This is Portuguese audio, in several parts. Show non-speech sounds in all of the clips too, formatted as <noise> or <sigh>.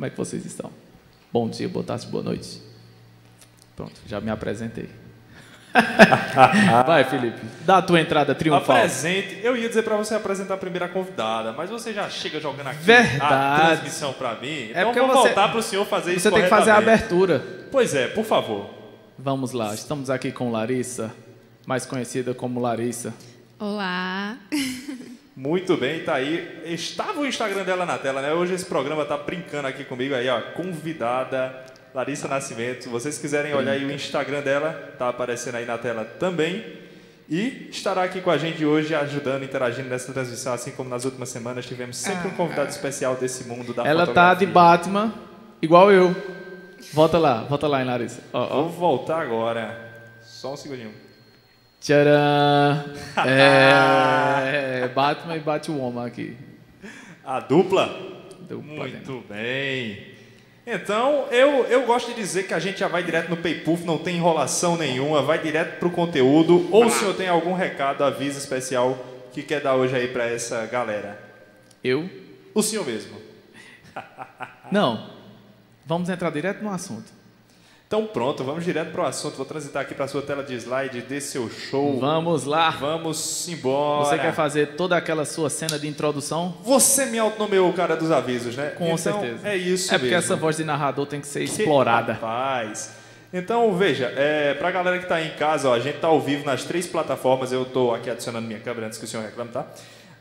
Como é que vocês estão? Bom dia, boa tarde, boa noite. Pronto, já me apresentei. <laughs> Vai, Felipe, dá a tua entrada triunfal. Apresente. Eu ia dizer para você apresentar a primeira convidada, mas você já chega jogando aqui Verdade. a transmissão para mim. Então É porque vou você- voltar para o senhor fazer isso Você tem que fazer a abertura. Pois é, por favor. Vamos lá, estamos aqui com Larissa, mais conhecida como Larissa. Olá. <laughs> Muito bem, tá aí. Estava o Instagram dela na tela, né? Hoje esse programa tá brincando aqui comigo aí, ó. Convidada Larissa Nascimento. Se vocês quiserem olhar aí o Instagram dela, tá aparecendo aí na tela também. E estará aqui com a gente hoje, ajudando, interagindo nessa transmissão, assim como nas últimas semanas tivemos sempre um convidado especial desse mundo da Ela tá de fotografia. Batman, igual eu. Volta lá, volta lá, hein, Larissa. Ó, ó. Vou voltar agora. Só um segundinho. Tcharam! <laughs> É, Batman e Batwoman aqui. A dupla? Dentro. Muito bem. Então, eu, eu gosto de dizer que a gente já vai direto no PayPuff, não tem enrolação nenhuma, vai direto pro conteúdo. Ou o senhor tem algum recado, aviso especial que quer dar hoje aí para essa galera? Eu? O senhor mesmo. <laughs> Não. Vamos entrar direto no assunto. Então pronto, vamos direto pro assunto. Vou transitar aqui para sua tela de slide dê seu show. Vamos lá. Vamos embora. Você quer fazer toda aquela sua cena de introdução? Você me autonomeou o cara dos avisos, né? Com Então, certeza. É isso É porque mesmo. essa voz de narrador tem que ser Que explorada. Rapaz. Então, veja, é, para a galera que está aí em casa, ó, a gente está ao vivo nas três plataformas. Eu estou aqui adicionando minha câmera antes que o senhor reclame, tá?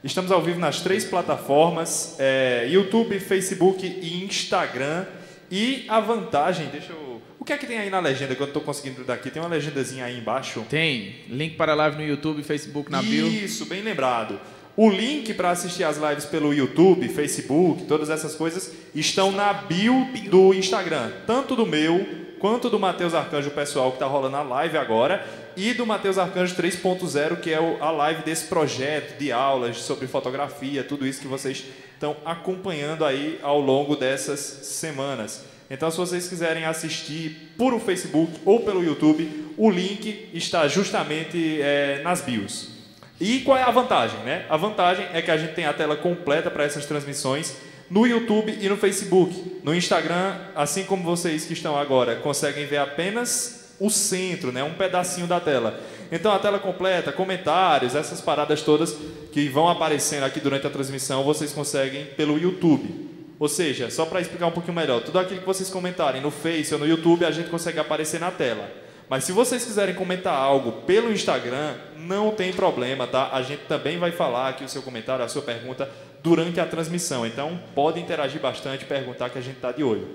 Estamos ao vivo nas três plataformas: é, YouTube, Facebook e Instagram. E a vantagem, deixa eu. O que é que tem aí na legenda que eu não estou conseguindo daqui? Tem uma legendazinha aí embaixo. Tem link para a live no YouTube, Facebook, na bio. Isso, bem lembrado. O link para assistir as lives pelo YouTube, Facebook, todas essas coisas estão na bio do Instagram, tanto do meu quanto do Matheus Arcanjo pessoal que está rolando a live agora e do Matheus Arcanjo 3.0 que é a live desse projeto de aulas sobre fotografia, tudo isso que vocês estão acompanhando aí ao longo dessas semanas. Então, se vocês quiserem assistir por o Facebook ou pelo YouTube, o link está justamente eh, nas bios. E qual é a vantagem, né? A vantagem é que a gente tem a tela completa para essas transmissões no YouTube e no Facebook. No Instagram, assim como vocês que estão agora conseguem ver apenas o centro, né? Um pedacinho da tela. Então a tela completa, comentários, essas paradas todas que vão aparecendo aqui durante a transmissão, vocês conseguem pelo YouTube. Ou seja, só para explicar um pouquinho melhor, tudo aquilo que vocês comentarem no Face ou no YouTube, a gente consegue aparecer na tela. Mas se vocês quiserem comentar algo pelo Instagram, não tem problema, tá? A gente também vai falar aqui o seu comentário, a sua pergunta durante a transmissão. Então, pode interagir bastante, perguntar que a gente está de olho.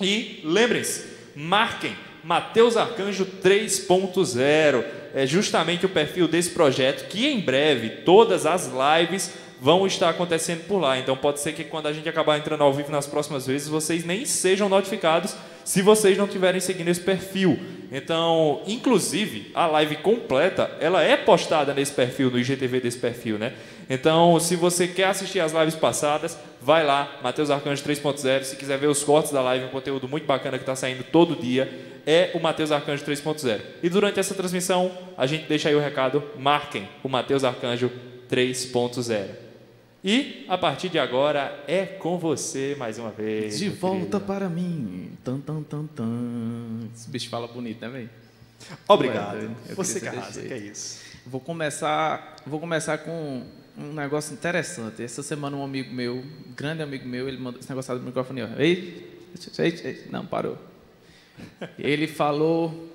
E lembrem-se, marquem Mateus Arcanjo 3.0. É justamente o perfil desse projeto que em breve todas as lives vão estar acontecendo por lá. Então pode ser que quando a gente acabar entrando ao vivo nas próximas vezes, vocês nem sejam notificados se vocês não estiverem seguindo esse perfil. Então, inclusive, a live completa, ela é postada nesse perfil, no IGTV desse perfil, né? Então, se você quer assistir as lives passadas, vai lá, Mateus Arcanjo 3.0. Se quiser ver os cortes da live, um conteúdo muito bacana que está saindo todo dia, é o Mateus Arcanjo 3.0. E durante essa transmissão, a gente deixa aí o recado, marquem o Mateus Arcanjo 3.0. E, a partir de agora, é com você mais uma vez. De volta querido. para mim. Tan, tan, tan, tan. Esse bicho fala bonito, né, velho? Obrigado. Ué, eu Você que arrasa, que é isso. Vou começar, vou começar com um negócio interessante. Essa semana um amigo meu, um grande amigo meu, ele mandou esse negócio do microfone. Ó. Ei, ei, ei, não, parou. <laughs> Ele falou,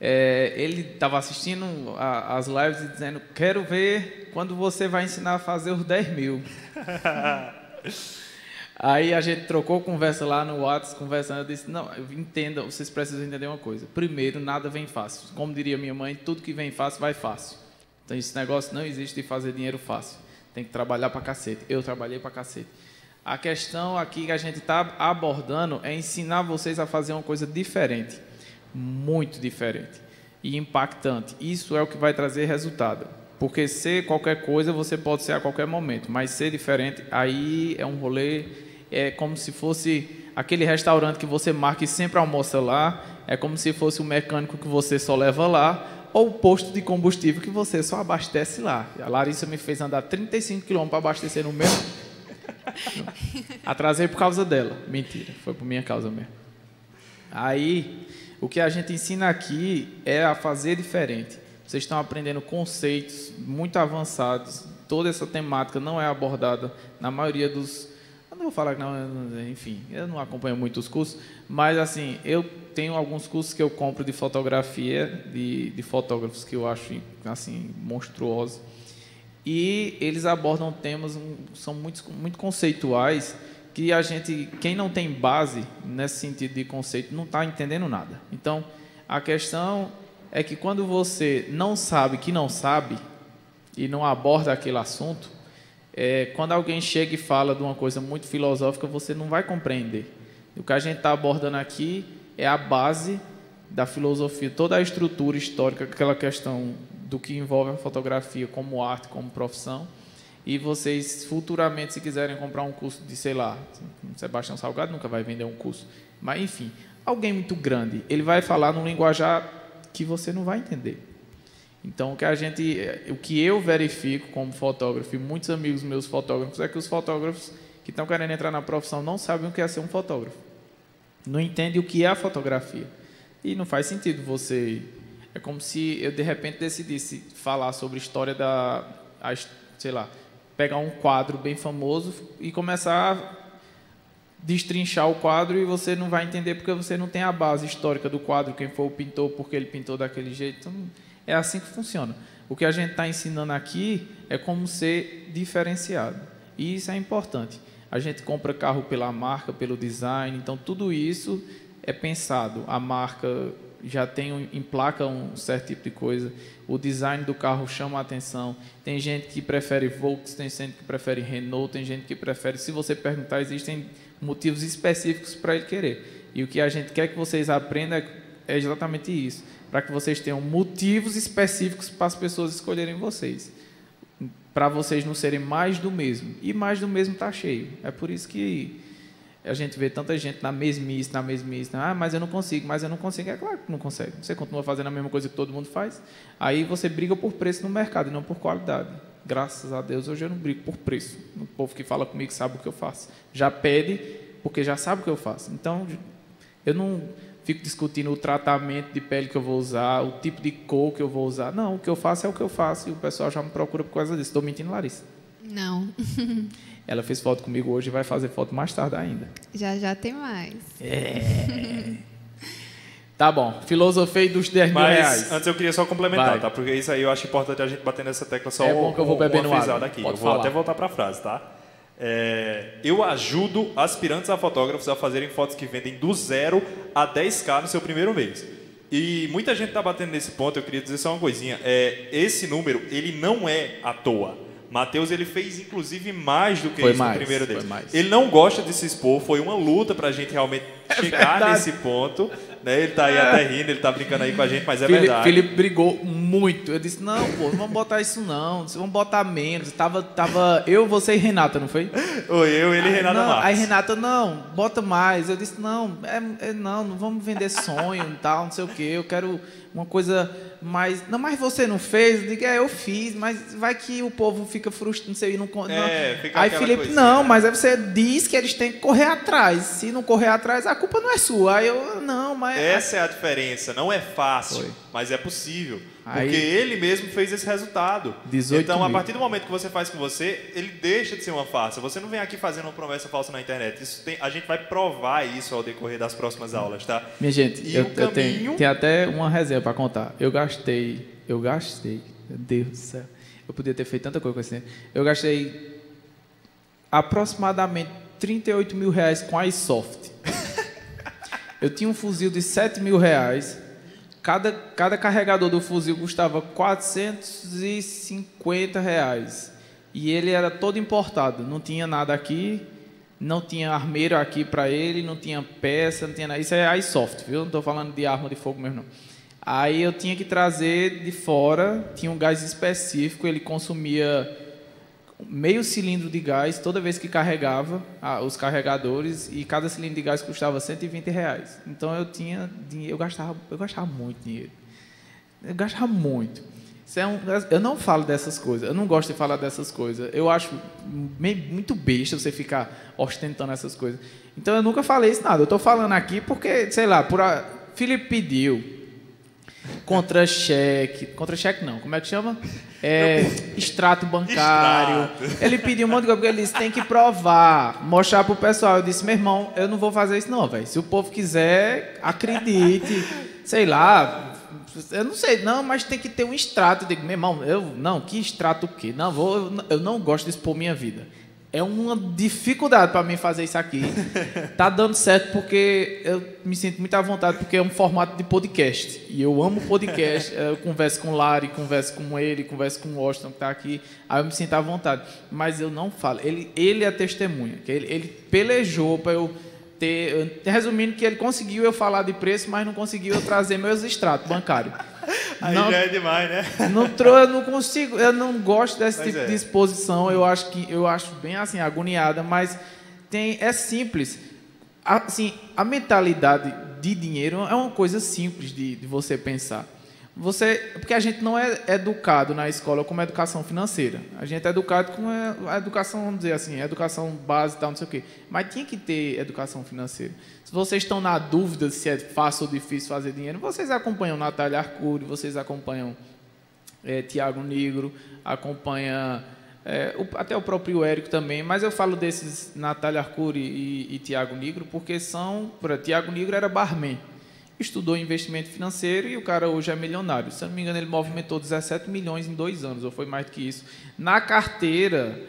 é, ele estava assistindo a- as lives e dizendo, quero ver quando você vai ensinar a fazer os 10 mil. <laughs> Aí a gente trocou conversa lá no WhatsApp, conversando, eu disse, não, entenda, vocês precisam entender uma coisa. Primeiro, nada vem fácil. Como diria minha mãe, tudo que vem fácil, vai fácil. Então esse negócio não existe de fazer dinheiro fácil. Tem que trabalhar pra cacete. Eu trabalhei pra cacete. A questão aqui que a gente está abordando é ensinar vocês a fazer uma coisa diferente. Muito diferente. E impactante. Isso é o que vai trazer resultado. Porque ser qualquer coisa você pode ser a qualquer momento, mas ser diferente, aí é um rolê, é como se fosse aquele restaurante que você marca e sempre almoça lá, é como se fosse o mecânico que você só leva lá, ou o posto de combustível que você só abastece lá. A Larissa me fez andar 35 quilômetros para abastecer no mesmo, <laughs> Atrasei por causa dela. Mentira, foi por minha causa mesmo. Aí, o que a gente ensina aqui é a fazer diferente. Vocês estão aprendendo conceitos muito avançados. Toda essa temática não é abordada na maioria dos. Eu não vou falar que não, enfim, eu não acompanho muito os cursos, mas assim, eu tenho alguns cursos que eu compro de fotografia, de, de fotógrafos que eu acho assim monstruosos e eles abordam temas são muito, muito conceituais que a gente, quem não tem base nesse sentido de conceito, não está entendendo nada. Então, a questão é que quando você não sabe que não sabe e não aborda aquele assunto, é, quando alguém chega e fala de uma coisa muito filosófica, você não vai compreender. O que a gente está abordando aqui é a base da filosofia, toda a estrutura histórica, aquela questão do que envolve a fotografia como arte, como profissão. E vocês futuramente, se quiserem comprar um curso de, sei lá, Sebastião Salgado nunca vai vender um curso, mas enfim, alguém muito grande, ele vai falar num linguajar que você não vai entender. Então, o que a gente, o que eu verifico como fotógrafo e muitos amigos meus fotógrafos é que os fotógrafos que estão querendo entrar na profissão não sabem o que é ser um fotógrafo. Não entendem o que é a fotografia. E não faz sentido você é como se eu de repente decidisse falar sobre história da, a, sei lá, pegar um quadro bem famoso e começar a destrinchar o quadro e você não vai entender porque você não tem a base histórica do quadro, quem foi o pintor, porque ele pintou daquele jeito. Então, é assim que funciona. O que a gente está ensinando aqui é como ser diferenciado. E isso é importante. A gente compra carro pela marca, pelo design, então tudo isso é pensado. A marca já tem emplaca um certo tipo de coisa. O design do carro chama a atenção. Tem gente que prefere Volkswagen, tem gente que prefere Renault, tem gente que prefere. Se você perguntar, existem motivos específicos para ele querer. E o que a gente quer que vocês aprendam é exatamente isso, para que vocês tenham motivos específicos para as pessoas escolherem vocês, para vocês não serem mais do mesmo. E mais do mesmo está cheio. É por isso que a gente vê tanta gente na mesmice, na mesmice, ah, mas eu não consigo, mas eu não consigo. É claro que não consegue. Você continua fazendo a mesma coisa que todo mundo faz. Aí você briga por preço no mercado e não por qualidade. Graças a Deus hoje eu não brigo por preço. O povo que fala comigo sabe o que eu faço. Já pede porque já sabe o que eu faço. Então eu não fico discutindo o tratamento de pele que eu vou usar, o tipo de cor que eu vou usar. Não, o que eu faço é o que eu faço e o pessoal já me procura por causa disso. Estou mentindo, Larissa? Não. <laughs> Ela fez foto comigo hoje e vai fazer foto mais tarde ainda. Já já tem mais. É. Tá bom, filosofei dos 10 mil reais. antes eu queria só complementar, Vai. tá? Porque isso aí eu acho importante a gente bater nessa tecla só É bom que eu vou um- beber uma no frisada aqui. Pode eu vou falar. até voltar para a frase, tá? É, eu ajudo aspirantes a fotógrafos a fazerem fotos que vendem do zero a 10k no seu primeiro mês. E muita gente tá batendo nesse ponto, eu queria dizer só uma coisinha. É, esse número, ele não é à toa. Matheus, ele fez inclusive mais do que Foi isso mais, no primeiro dele. Ele não gosta de se expor, foi uma luta pra gente realmente chegar É verdade. nesse ponto. Né? Ele tá aí até rindo, ele tá brincando aí com a gente, mas é Felipe, verdade. Felipe brigou muito. Eu disse: não, pô, não vamos botar isso não. Vamos botar menos. Tava, tava eu, você e Renata, não foi? Oi, eu, ele e Renata não. Aí Renata, não, bota mais. Eu disse, não, é, é- não, não vamos vender sonho e tal, não sei o quê. Eu quero uma coisa mais. Não, mas você não fez? Eu digo, é, eu fiz, mas vai que o povo fica frustrado, não sei, e não. É, não. fica Aí Felipe, coisinha, não, né? mas aí você diz que eles têm que correr atrás. Se não correr atrás, a culpa não é sua. Aí eu, não, mas. Essa é a diferença. Não é fácil, Foi. Mas é possível. Aí- Porque ele mesmo fez esse resultado. 18 então, a partir do momento que você faz com você, ele deixa de ser uma farsa. Você não vem aqui fazendo uma promessa falsa na internet. Isso tem- a gente vai provar isso ao decorrer das próximas aulas, tá? Minha gente, E eu, o eu tenho, caminho- tenho até uma resenha para contar. Eu gastei, eu gastei, meu Deus do céu. Eu podia ter feito tanta coisa com esse. Eu gastei aproximadamente 38 mil reais com a iSoft. <laughs> Eu tinha um fuzil de 7 mil reais. Cada, cada carregador do fuzil custava 450 reais. E ele era todo importado. Não tinha nada aqui. Não tinha armeiro aqui para ele. Não tinha peça. Não tinha nada. Isso é iSoft, viu? Não estou falando de arma de fogo mesmo, não. Aí eu tinha que trazer de fora. Tinha um gás específico. Ele consumia meio cilindro de gás toda vez que carregava ah, os carregadores e cada cilindro de gás custava 120 reais. Então eu tinha dinheiro, eu gastava, eu gastava muito dinheiro. Eu gastava muito. É um, eu não falo dessas coisas, eu não gosto de falar dessas coisas. Eu acho meio, muito besta você ficar ostentando essas coisas. Então eu nunca falei isso nada. Eu estou falando aqui porque, sei lá, por a, Felipe pediu contra-cheque, contra-cheque não, como é que chama? É, extrato bancário. Extrato. Ele pediu um monte de coisa, porque ele disse, tem que provar, mostrar pro pessoal. Eu disse, meu irmão, eu não vou fazer isso não, velho. Se o povo quiser, acredite, sei lá, eu não sei, não, mas tem que ter um extrato. Eu digo, meu irmão, eu, não, que extrato o quê? Não, vou, eu não gosto de expor minha vida. É uma dificuldade para mim fazer isso aqui. <laughs> Tá dando certo porque eu me sinto muito à vontade, porque é um formato de podcast. E eu amo podcast. <laughs> Eu converso com o Lari, converso com ele, converso com o Washington que está aqui. Aí eu me sinto à vontade. Mas eu não falo. Ele, ele é testemunha. Que ele, ele pelejou para eu ter. Resumindo, que ele conseguiu eu falar de preço, mas não conseguiu eu trazer meus extratos bancários. <laughs> Aí não, já é demais, né? <laughs> Não, eu não consigo, eu não gosto desse tipo é. de exposição. Eu acho que eu acho bem assim agoniada, mas tem é simples. Assim, a mentalidade de dinheiro é uma coisa simples de, de você pensar. Você, porque a gente não é educado na escola como educação financeira. A gente é educado com a educação, vamos dizer assim, educação básica, tal, não sei o quê. Mas tinha que ter educação financeira. Se vocês estão na dúvida se é fácil ou difícil fazer dinheiro, vocês acompanham Natália Arcuri, vocês acompanham é, Tiago Negro, acompanham é, o, até o próprio Érico também, mas eu falo desses Natália Arcuri e, e Tiago Negro porque são, Tiago Negro era barman estudou investimento financeiro e o cara hoje é milionário. Se não me engano, ele movimentou 17 milhões em dois anos, ou foi mais do que isso, na carteira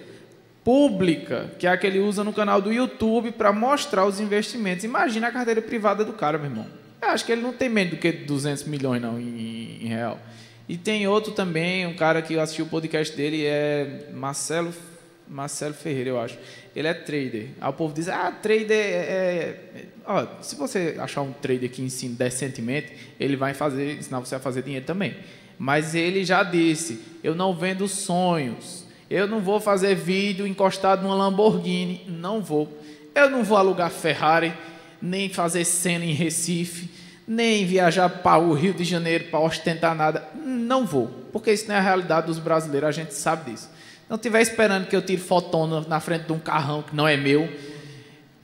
pública, que é a que ele usa no canal do YouTube para mostrar os investimentos. Imagina a carteira privada do cara, meu irmão. Eu acho que ele não tem menos do que 200 milhões não em, em real. E tem outro também, um cara que eu assisti o podcast dele, é Marcelo Marcelo Ferreira, eu acho. Ele é trader. Aí o povo diz: ah, trader é. é ó, se você achar um trader que ensina decentemente, ele vai fazer, ensinar você a fazer dinheiro também. Mas ele já disse: eu não vendo sonhos. Eu não vou fazer vídeo encostado numa Lamborghini. Não vou. Eu não vou alugar Ferrari, nem fazer cena em Recife, nem viajar para o Rio de Janeiro para ostentar nada. Não vou. Porque isso não é a realidade dos brasileiros, a gente sabe disso não estiver esperando que eu tire fotona na frente de um carrão que não é meu,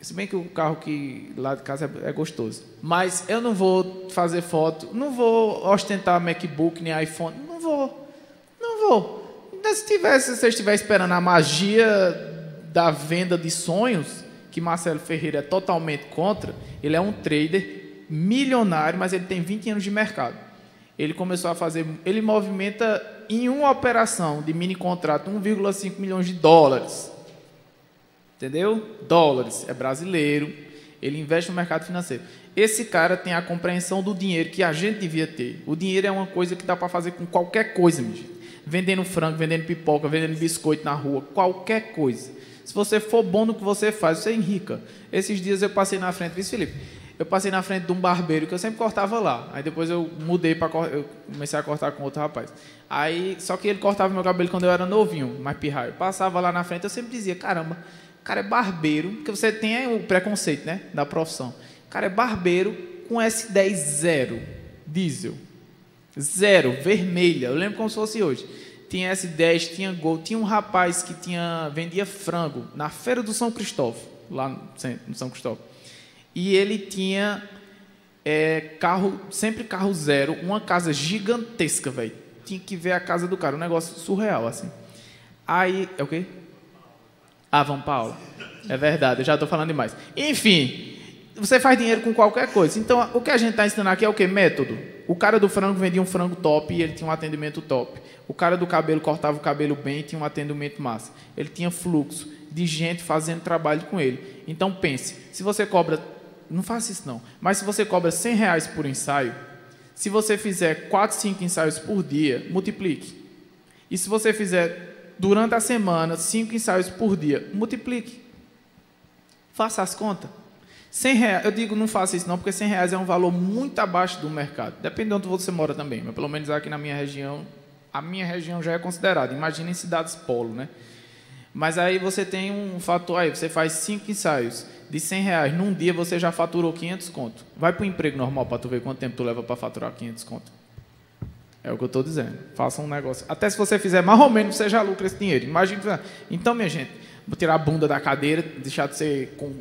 se bem que o carro que lá de casa é, é, gostoso. Mas eu não vou fazer foto, não vou ostentar MacBook nem iPhone, não vou, não vou. Se, tivesse, se você estiver esperando a magia da venda de sonhos, que Marcelo Ferreira é totalmente contra, ele é um trader milionário, mas ele tem 20 anos de mercado. Ele começou a fazer, ele movimenta em uma operação de mini contrato 1,5 milhões de dólares. Entendeu? Dólares. É brasileiro. Ele investe no mercado financeiro. Esse cara tem a compreensão do dinheiro que a gente devia ter. O dinheiro é uma coisa que dá para fazer com qualquer coisa, minha gente. Vendendo frango, vendendo pipoca, vendendo biscoito na rua, qualquer coisa. Se você for bom no que você faz, você é enrica. Esses dias eu passei na frente, disse Felipe, eu passei na frente de um barbeiro que eu sempre cortava lá. Aí depois eu mudei para eu comecei a cortar com outro rapaz. Aí só que ele cortava meu cabelo quando eu era novinho, mais pirraio. Passava lá na frente, eu sempre dizia, caramba, o cara é barbeiro, porque você tem o preconceito, né, da profissão. O cara é barbeiro com S10 zero, diesel. Zero, vermelha. Eu lembro como se fosse hoje. Tinha S10, tinha Gol, tinha um rapaz que tinha vendia frango na feira do São Cristóvão, lá no São Cristóvão e ele tinha é, carro, sempre carro zero, uma casa gigantesca, velho. Tinha que ver a casa do cara, um negócio surreal, assim. Aí, é o quê? Ah, Vão Paulo. É verdade, eu já estou falando demais. Enfim, você faz dinheiro com qualquer coisa. Então, o que a gente está ensinando aqui é o quê? Método. O cara do frango vendia um frango top e ele tinha um atendimento top. O cara do cabelo cortava o cabelo bem e tinha um atendimento massa. Ele tinha fluxo de gente fazendo trabalho com ele. Então, pense, se você cobra não faça isso não. Mas se você cobra 100 reais por ensaio, se você fizer 4, 5 ensaios por dia, multiplique. E se você fizer durante a semana 5 ensaios por dia, multiplique. Faça as contas. 100 reais, eu digo não faça isso não, porque 100 reais é um valor muito abaixo do mercado. Depende de onde você mora também, mas pelo menos aqui na minha região, a minha região já é considerada. Imagina em cidades polo, né? Mas aí você tem um fator, aí você faz 5 ensaios de 100 reais num dia você já faturou 500 conto. Vai para o emprego normal para tu ver quanto tempo tu leva para faturar 500 conto. É o que eu estou dizendo. Faça um negócio. Até se você fizer mais ou menos, você já lucra esse dinheiro. Imagina. Então, minha gente, vou tirar a bunda da cadeira, deixar de ser. Com,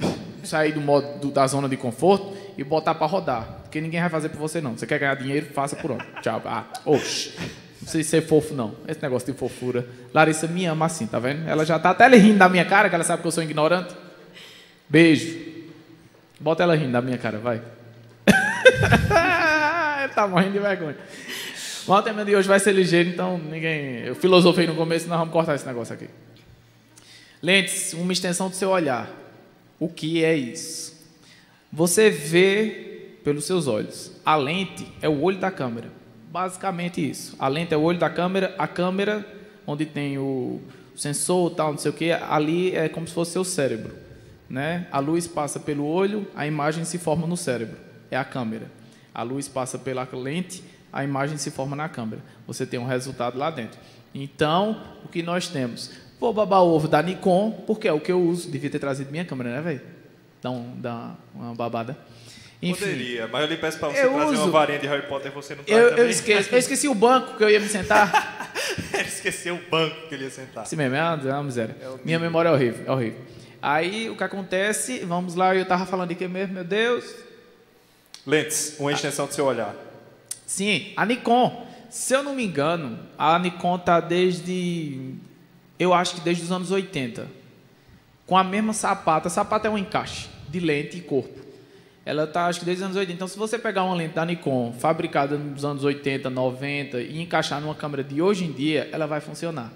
sair do modo do, da zona de conforto e botar para rodar. Porque ninguém vai fazer por você, não. Você quer ganhar dinheiro, faça por onde. Tchau. Ah, oxe. Não precisa ser fofo, não. Esse negócio de fofura. Larissa me ama assim, tá vendo? Ela já tá até rindo da minha cara, que ela sabe que eu sou ignorante. Beijo. Bota ela rindo da minha cara, vai. <laughs> tá morrendo de vergonha. O tema de hoje vai ser ligeiro, então ninguém. Eu filosofei no começo, nós vamos cortar esse negócio aqui. Lentes, uma extensão do seu olhar. O que é isso? Você vê pelos seus olhos. A lente é o olho da câmera. Basicamente isso. A lente é o olho da câmera, a câmera, onde tem o sensor, tal, não sei o que, ali é como se fosse seu cérebro. Né? A luz passa pelo olho, a imagem se forma no cérebro. É a câmera. A luz passa pela lente, a imagem se forma na câmera. Você tem um resultado lá dentro. Então, o que nós temos? Vou babar o ovo da Nikon, porque é o que eu uso. Devia ter trazido minha câmera, né, velho? Dá, um, dá uma babada. Enfim, Poderia, mas eu lhe peço para você trazer uso... uma varinha de Harry Potter e você não traz eu, eu, esqueci, eu esqueci o banco que eu ia me sentar. <laughs> ele esqueceu o banco que ele ia sentar. Assim mesmo, é uma, é uma miséria. É Minha memória é horrível, é horrível. Aí, o que acontece, vamos lá, eu estava falando de que mesmo, meu Deus? Lentes, uma extensão do seu olhar. Sim, a Nikon. Se eu não me engano, a Nikon está desde. Eu acho que desde os anos 80. Com a mesma sapata. A sapata é um encaixe de lente e corpo. Ela está, acho que desde os anos 80. Então, se você pegar uma lente da Nikon, fabricada nos anos 80, 90, e encaixar numa câmera de hoje em dia, ela vai funcionar.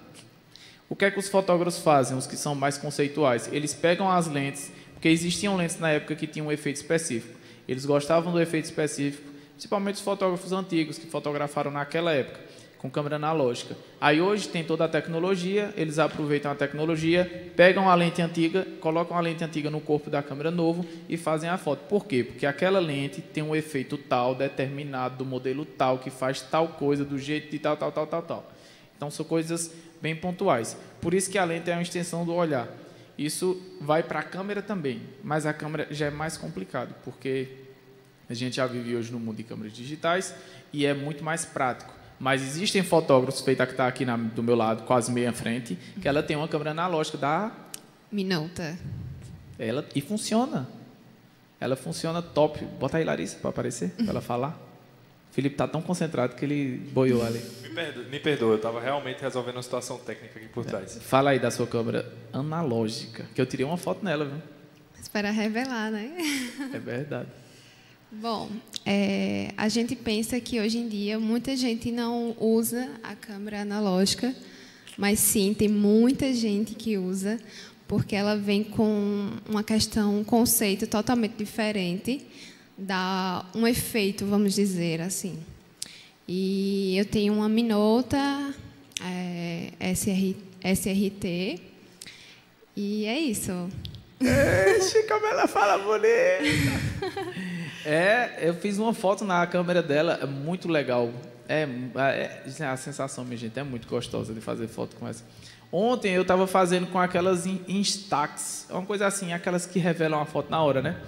O que é que os fotógrafos fazem, os que são mais conceituais? Eles pegam as lentes, porque existiam lentes na época que tinham um efeito específico. Eles gostavam do efeito específico principalmente os fotógrafos antigos que fotografaram naquela época com câmera analógica. Aí hoje tem toda a tecnologia, eles aproveitam a tecnologia, pegam a lente antiga, colocam a lente antiga no corpo da câmera novo e fazem a foto. Por quê? Porque aquela lente tem um efeito tal, determinado, do modelo tal, que faz tal coisa, do jeito de tal, tal, tal, tal, tal. Então são coisas bem pontuais. Por isso que a lente é uma extensão do olhar. Isso vai para a câmera também, mas a câmera já é mais complicado, porque a gente já vive hoje no mundo de câmeras digitais e é muito mais prático. Mas existem fotógrafos, feita que está aqui na, do meu lado, quase meia frente, que ela tem uma câmera analógica da Minolta. Ela e funciona. Ela funciona top. Bota aí Larissa para aparecer, para ela falar. O Felipe está tão concentrado que ele boiou ali. Me perdoa, me perdoa eu estava realmente resolvendo uma situação técnica aqui por trás. É. Fala aí da sua câmera analógica, que eu tirei uma foto nela, viu? Espera revelar, né? <laughs> É verdade. Bom, é, a gente pensa que hoje em dia muita gente não usa a câmera analógica, mas sim, tem muita gente que usa, porque ela vem com uma questão, um conceito totalmente diferente, dá um efeito, vamos dizer assim. E eu tenho uma Minolta é, SR, SRT, e é isso. Ixi, como ela fala bonita! <laughs> É, eu fiz uma foto na câmera dela, é muito legal. É, é, é, a sensação, minha gente, é muito gostosa de fazer foto com essa. Ontem eu estava fazendo com aquelas Instax, uma coisa assim, aquelas que revelam a foto na hora, né?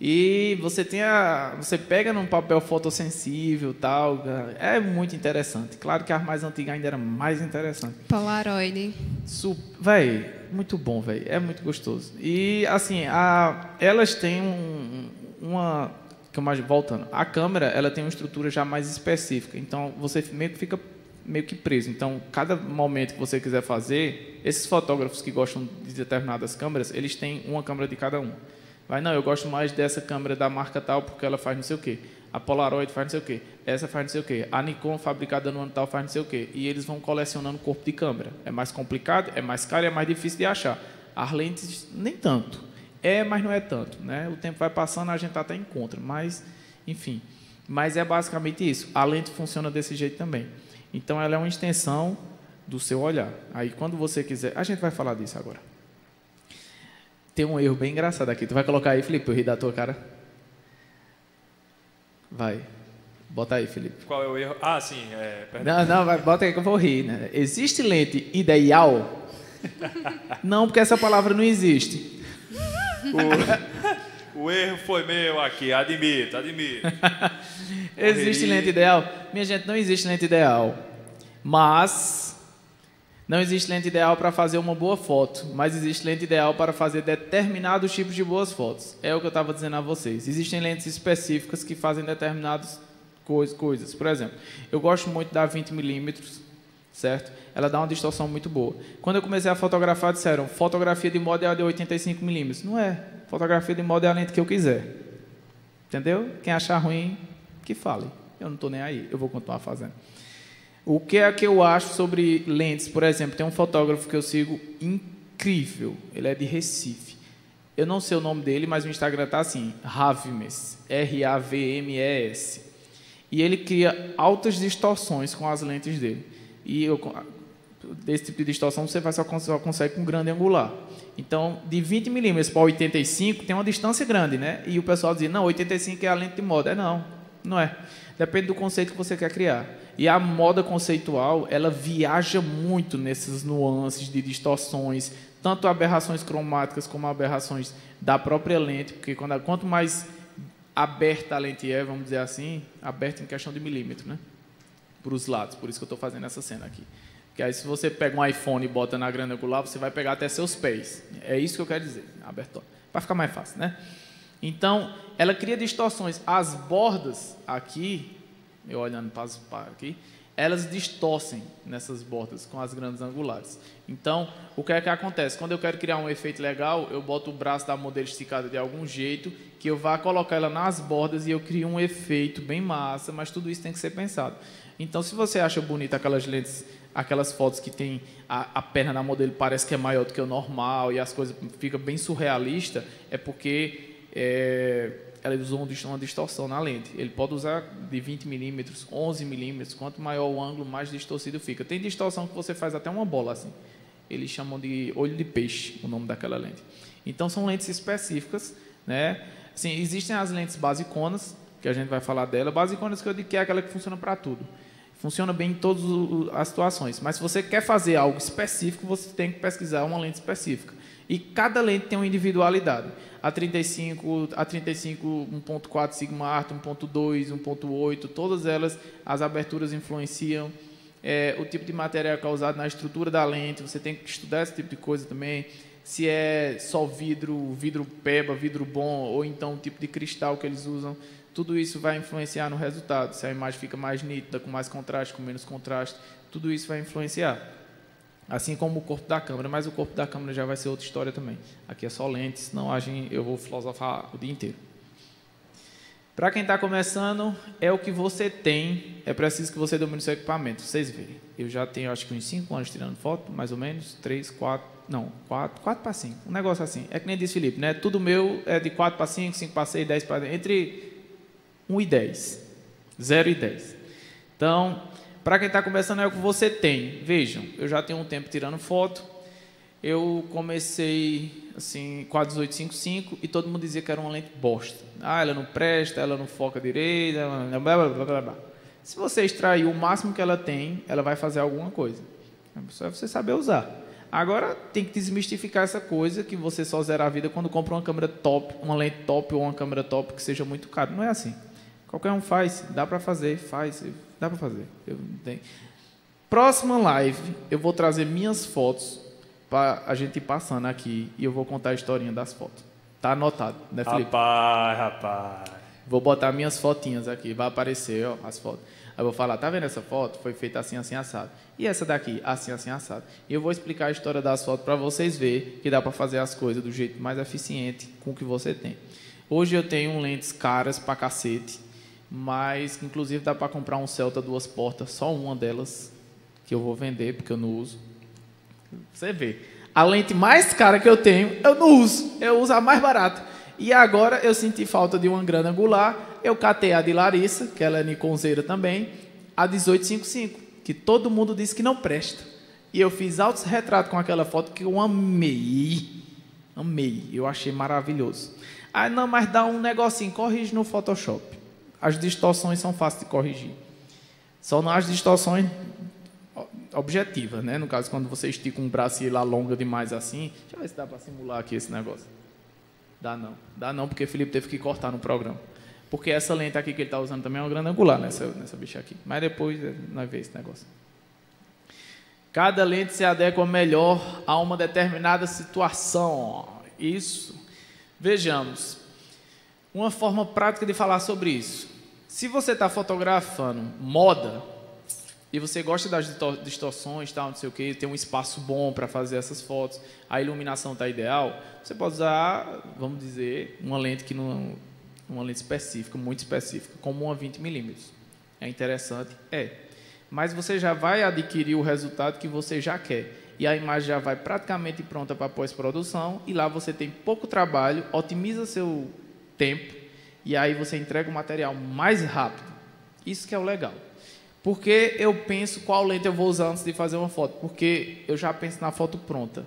E você tem a, você pega num papel fotossensível, tal, é muito interessante. Claro que as mais antigas ainda era mais interessante. Polaroid. Véi, muito bom, velho. É muito gostoso. E assim, a, elas têm um, uma voltando, a câmera ela tem uma estrutura já mais específica, então você meio que fica meio que preso. Então, cada momento que você quiser fazer, esses fotógrafos que gostam de determinadas câmeras, eles têm uma câmera de cada um. Vai, não, eu gosto mais dessa câmera da marca tal porque ela faz não sei o quê. A Polaroid faz não sei o quê. Essa faz não sei o quê. A Nikon, fabricada no ano tal, faz não sei o quê. E eles vão colecionando corpo de câmera. É mais complicado, é mais caro e é mais difícil de achar. As lentes, nem tanto. É, mas não é tanto, né? O tempo vai passando, a gente até encontra, mas, enfim. Mas é basicamente isso. A lente funciona desse jeito também. Então, ela é uma extensão do seu olhar. Aí, quando você quiser... A gente vai falar disso agora. Tem um erro bem engraçado aqui. Tu vai colocar aí, Felipe, eu rir da tua cara? Vai. Bota aí, Felipe. Qual é o erro? Ah, sim. É, não, não, vai, bota aí que eu vou rir. Né? Existe lente ideal? <laughs> não, porque essa palavra não existe. O, O erro foi meu aqui, admito, admito. <laughs> existe lente ideal? Minha gente, não existe lente ideal. Mas não existe lente ideal para fazer uma boa foto, mas existe lente ideal para fazer determinados tipos de boas fotos. É o que eu estava dizendo a vocês. Existem lentes específicas que fazem determinadas coisas. Por exemplo, eu gosto muito da 20mm, certo? Ela dá uma distorção muito boa. Quando eu comecei a fotografar, disseram, fotografia de moda é a de 85mm. Não é. Fotografia de moda é a lente que eu quiser. Entendeu? Quem achar ruim, que fale. Eu não estou nem aí, eu vou continuar fazendo. O que é que eu acho sobre lentes? Por exemplo, tem um fotógrafo que eu sigo incrível. Ele é de Recife. Eu não sei o nome dele, mas o Instagram está assim, Ravmes, R-A-V-M-E-S. E ele cria altas distorções com as lentes dele. E eu, desse tipo de distorção você só consegue com grande angular. Então, de 20 milímetros para 85 tem uma distância grande, né? E o pessoal diz, não, 85 é a lente de moda. É não, não é. Depende do conceito que você quer criar. E a moda conceitual, ela viaja muito nessas nuances de distorções, tanto aberrações cromáticas como aberrações da própria lente, porque quando, quanto mais aberta a lente é, vamos dizer assim, aberta em questão de milímetro, né? Para os lados, por isso que eu estou fazendo essa cena aqui. Que aí se você pega um iPhone e bota na grande angular, você vai pegar até seus pés. É isso que eu quero dizer, aberto. Para ficar mais fácil, né? Então, ela cria distorções. As bordas aqui, eu olhando para aqui, elas distorcem nessas bordas com as grandes angulares. Então, o que é que acontece? Quando eu quero criar um efeito legal, eu boto o braço da modelo esticado de algum jeito, que eu vá colocar ela nas bordas e eu crio um efeito bem massa, mas tudo isso tem que ser pensado. Então, se você acha bonita aquelas lentes aquelas fotos que tem a, a, perna da modelo parece que é maior do que o normal e as coisas fica bem surrealista, é porque é, ela usou uma distorção na lente. Ele pode usar de 20 milímetros, 11 milímetros, quanto maior o ângulo, mais distorcido fica. Tem distorção que você faz até uma bola assim. Eles chamam de olho de peixe, o nome daquela lente. Então são lentes específicas, né? Sim, existem as lentes basiconas, que a gente vai falar dela. Basiconas que eu digo que é aquela que funciona para tudo. Funciona bem em todas as situações. Mas se você quer fazer algo específico, você tem que pesquisar uma lente específica. E cada lente tem uma individualidade. A 35, a 35 1.4 Sigma Art, 1.2, 1.8, todas elas, as aberturas influenciam. É, o tipo de material é usado na estrutura da lente, você tem que estudar esse tipo de coisa também. Se é só vidro, vidro peba, vidro bom, ou então o tipo de cristal que eles usam tudo isso vai influenciar no resultado. Se a imagem fica mais nítida, com mais contraste, com menos contraste, tudo isso vai influenciar. Assim como o corpo da câmera, mas o corpo da câmera já vai ser outra história também. Aqui é só lente, senão a eu vou filosofar o dia inteiro. Para quem está começando, é o que você tem, é preciso que você domine o seu equipamento. Vocês verem, eu já tenho acho que uns 5 anos tirando foto, mais ou menos, 3, 4, não, 4, 4 para 5, um negócio assim. É que nem disse Felipe, né? Tudo meu é de 4 para 5, 5 para 6, 10 para... Entre 1 e 10. 0 e 10. Então, para quem está começando é o que você tem. Vejam, eu já tenho um tempo tirando foto. Eu comecei assim com a 1855 e todo mundo dizia que era uma lente bosta. Ah, ela não presta, ela não foca direito, blá, blá, blá, blá, blá. Se você extrair o máximo que ela tem, ela vai fazer alguma coisa. É só você saber usar. Agora tem que desmistificar essa coisa que você só zera a vida quando compra uma câmera top, uma lente top ou uma câmera top que seja muito cara. Não é assim. Qualquer um faz, dá para fazer, faz, dá para fazer. Eu tenho. Próxima live, eu vou trazer minhas fotos para a gente ir passando aqui e eu vou contar a historinha das fotos. Tá anotado, né, Felipe? Rapaz, rapaz. Vou botar minhas fotinhas aqui, vai aparecer, ó, as fotos. Aí eu vou falar, tá vendo essa foto? Foi feita assim, assim, assado. E essa daqui, assim, assim, assado. E eu vou explicar a história das fotos para vocês verem que dá para fazer as coisas do jeito mais eficiente com o que você tem. Hoje eu tenho lentes caras para cacete, mas inclusive dá para comprar um Celta duas portas, só uma delas, que eu vou vender porque eu não uso. Você vê. A lente mais cara que eu tenho, eu não uso. Eu uso a mais barata. E agora eu senti falta de uma grana angular, eu catei a de Larissa, que ela é Nikonzeira também, a 1855, que todo mundo disse que não presta. E eu fiz altos retratos com aquela foto que eu amei. Amei, eu achei maravilhoso. Ah, não, mas dá um negocinho, corrige no Photoshop. As distorções são fáceis de corrigir. Só não as distorções objetivas, né? No caso, quando você estica um braço e ele alonga demais assim. Deixa eu ver se dá para simular aqui esse negócio. Dá não. Dá não, porque o Felipe teve que cortar no programa. Porque essa lente aqui que ele está usando também é uma grande angular nessa, nessa bicha aqui. Mas depois eh, nós vemos esse negócio. Cada lente se adequa melhor a uma determinada situação. Isso. Vejamos. Uma forma prática de falar sobre isso. Se você está fotografando moda e você gosta das distorções, tal, não sei o que, tem um espaço bom para fazer essas fotos, a iluminação está ideal, você pode usar, vamos dizer, uma lente que não, uma lente específica, muito específica, como uma 20 milímetros. É interessante, é mas você já vai adquirir o resultado que você já quer. E a imagem já vai praticamente pronta para pós-produção, e lá você tem pouco trabalho, otimiza seu tempo, e aí você entrega o material mais rápido. Isso que é o legal. Porque eu penso qual lente eu vou usar antes de fazer uma foto? Porque eu já penso na foto pronta.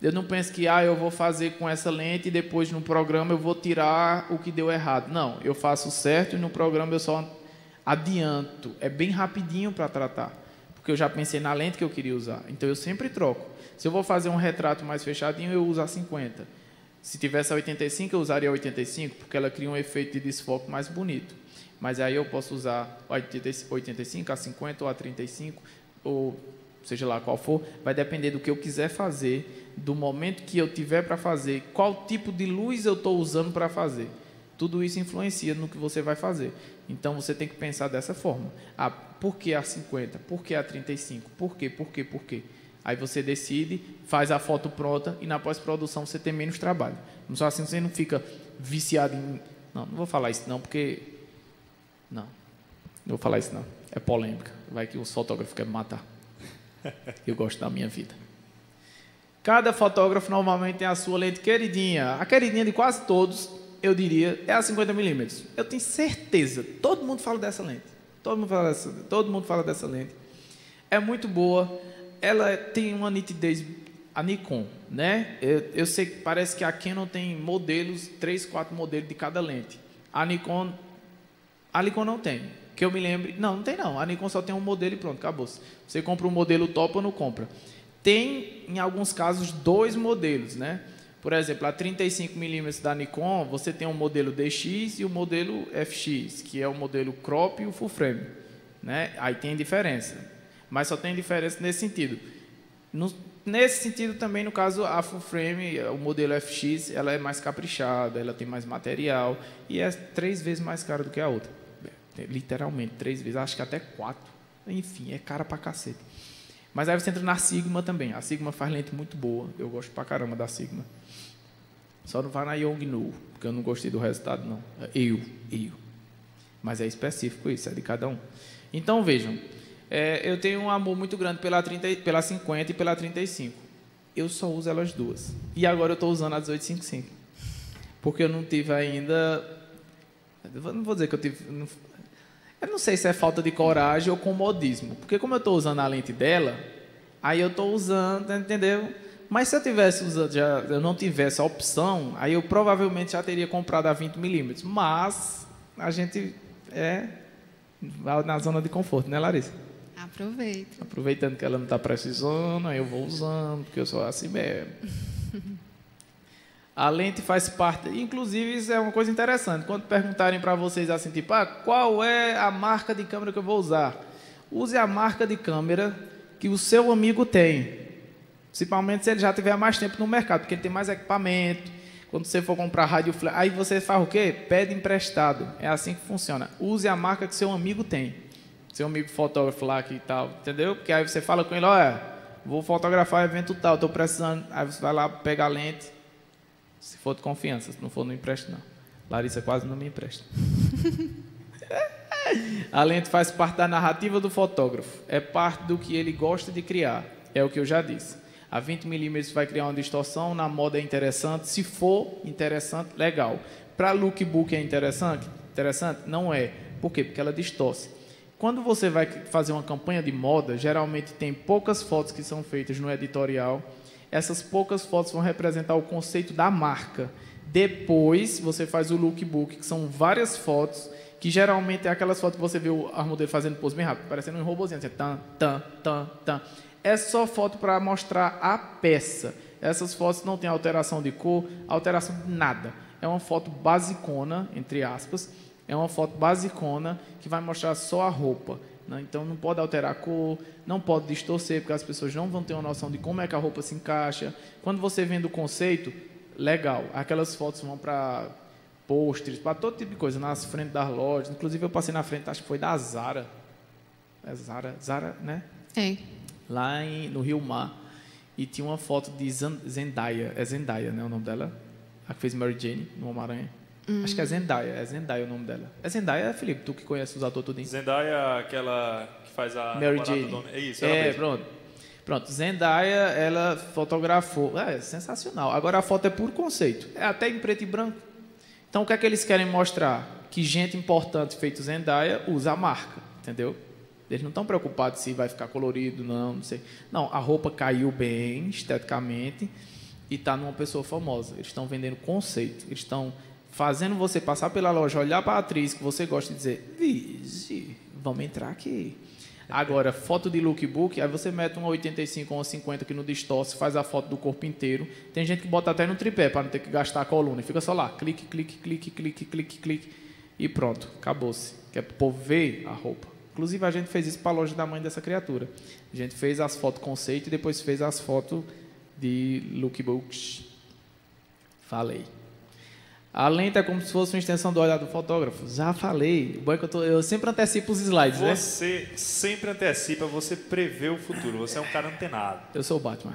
Eu não penso que ah, eu vou fazer com essa lente e depois no programa eu vou tirar o que deu errado. Não, eu faço certo e no programa eu só adianto, é bem rapidinho para tratar, porque eu já pensei na lente que eu queria usar. Então eu sempre troco. Se eu vou fazer um retrato mais fechadinho, eu uso a 50. Se tivesse a 85, eu usaria a 85, porque ela cria um efeito de desfoque mais bonito. Mas aí eu posso usar a 85, a 50 ou a 35, ou seja lá qual for, vai depender do que eu quiser fazer, do momento que eu tiver para fazer, qual tipo de luz eu estou usando para fazer. Tudo isso influencia no que você vai fazer. Então você tem que pensar dessa forma. Ah, por que a 50? Por que a 35? Por quê? Por quê? Por quê? Aí você decide, faz a foto pronta e na pós-produção você tem menos trabalho. Não só assim você não fica viciado em. Não, não vou falar isso não, porque. Não. Não vou falar isso não. É polêmica. Vai que os fotógrafos querem matar. Eu gosto da minha vida. Cada fotógrafo normalmente tem a sua lente queridinha. A queridinha de quase todos eu diria, é a 50 milímetros. Eu tenho certeza, todo mundo fala dessa lente. Todo mundo fala dessa, todo mundo fala dessa lente. É muito boa. Ela tem uma nitidez a Nikon, né? Eu, eu sei que parece que a Canon tem modelos, três, quatro modelos de cada lente. A Nikon, a Nikon não tem. Que eu me lembre, não, não tem não. A Nikon só tem um modelo e pronto, acabou. -se. Você compra um modelo top ou não compra. Tem, em alguns casos, dois modelos, né? Por exemplo, a 35mm da Nikon, você tem o um modelo DX e o modelo FX, que é o modelo crop e o full frame. Né? Aí tem diferença. Mas só tem diferença nesse sentido. No, nesse sentido também, no caso, a full frame, o modelo FX, ela é mais caprichada, ela tem mais material e é três vezes mais cara do que a outra. Literalmente, três vezes, acho que até quatro. Enfim, é cara pra cacete. Mas aí você entra na Sigma também. A Sigma faz lente muito boa. Eu gosto pra caramba da Sigma. Só não vai na Yongnu, porque eu não gostei do resultado, não. É eu, eu. Mas é específico isso, é de cada um. Então, vejam, é, eu tenho um amor muito grande pela, 30, pela 50 e pela 35. Eu só uso elas duas. E agora eu estou usando a 1855. Porque eu não tive ainda. Não vou dizer que eu tive. Eu não sei se é falta de coragem ou comodismo. Porque como eu estou usando a lente dela, aí eu estou usando, entendeu? Mas se eu tivesse usado, já, eu não tivesse a opção, aí eu provavelmente já teria comprado a 20 milímetros. Mas a gente é na zona de conforto, né, Larissa? Aproveita. Aproveitando que ela não está precisando, eu vou usando, porque eu sou assim mesmo. a lente faz parte, inclusive isso é uma coisa interessante. Quando perguntarem para vocês assim, tipo, ah, qual é a marca de câmera que eu vou usar? Use a marca de câmera que o seu amigo tem. Principalmente se ele já tiver mais tempo no mercado, porque ele tem mais equipamento. Quando você for comprar rádio aí você faz o quê? Pede emprestado. É assim que funciona. Use a marca que seu amigo tem. Seu amigo fotógrafo lá que tal, entendeu? Porque aí você fala com ele, olha, vou fotografar evento tal, estou precisando. Aí você vai lá pegar a lente. Se for de confiança, se não for, não empresta não. Larissa quase não me empresta. <laughs> a lente faz parte da narrativa do fotógrafo. É parte do que ele gosta de criar. É o que eu já disse. A 20 milímetros vai criar uma distorção, na moda é interessante. Se for interessante, legal. Para lookbook é interessante? Interessante? Não é. Por quê? Porque ela distorce. Quando você vai fazer uma campanha de moda, geralmente tem poucas fotos que são feitas no editorial. Essas poucas fotos vão representar o conceito da marca. Depois você faz o lookbook, que são várias fotos, que geralmente é aquelas fotos que você vê o modelo fazendo pose bem rápido, parecendo um robôzinho, assim, tan, tan, tan, tan é só foto para mostrar a peça. Essas fotos não têm alteração de cor, alteração de nada. é uma foto basicona, entre aspas, é uma foto basicona que vai mostrar só a roupa. Né? Então não pode alterar a cor, não pode distorcer, porque as pessoas não vão ter uma noção de como é que a roupa se encaixa. Quando você vende o conceito, legal. Aquelas fotos vão para pôsteres, para todo tipo de coisa, nas frentes das lojas. Inclusive eu passei na frente, acho que foi da Zara. É Zara, Zara, né? É. Lá em, no Rio Mar. E tinha uma foto de Zendaya. É Zendaya, né? O nome dela? A que fez Mary Jane no Homem-Aranha. Hum. Acho que é Zendaya, é Zendaya o nome dela. É Zendaya, Felipe, tu que conhece os atores tudinho. Zendaya, aquela que faz a Mary Jane. Do... É isso, ela é, pronto. Pronto, Zendaya, ela fotografou. É, sensacional. Agora a foto é por conceito. É até em preto e branco. Então o que é que eles querem mostrar? Que gente importante feito Zendaya usa a marca, entendeu? Eles não estão preocupados se vai ficar colorido, não, não sei. Não, a roupa caiu bem esteticamente e está numa pessoa famosa. Eles estão vendendo conceito. Eles estão fazendo você passar pela loja, olhar para a atriz que você gosta e dizer, vige, vamos entrar aqui. Agora, foto de lookbook, aí você mete um 85 ou um 50 que no distorce, faz a foto do corpo inteiro. Tem gente que bota até no tripé para não ter que gastar a coluna. E fica só lá, clique, clique, clique, clique, clique, clique. E pronto, acabou-se. Que é povo ver a roupa. Inclusive, a gente fez isso para a loja da mãe dessa criatura. A gente fez as fotos conceito e depois fez as fotos de lookbooks. Falei. A lente é como se fosse uma extensão do olhar do fotógrafo. Já falei. O é que eu, tô, eu sempre antecipo os slides, né? Você sempre antecipa, você prevê o futuro. Você é um cara antenado. Eu sou o Batman.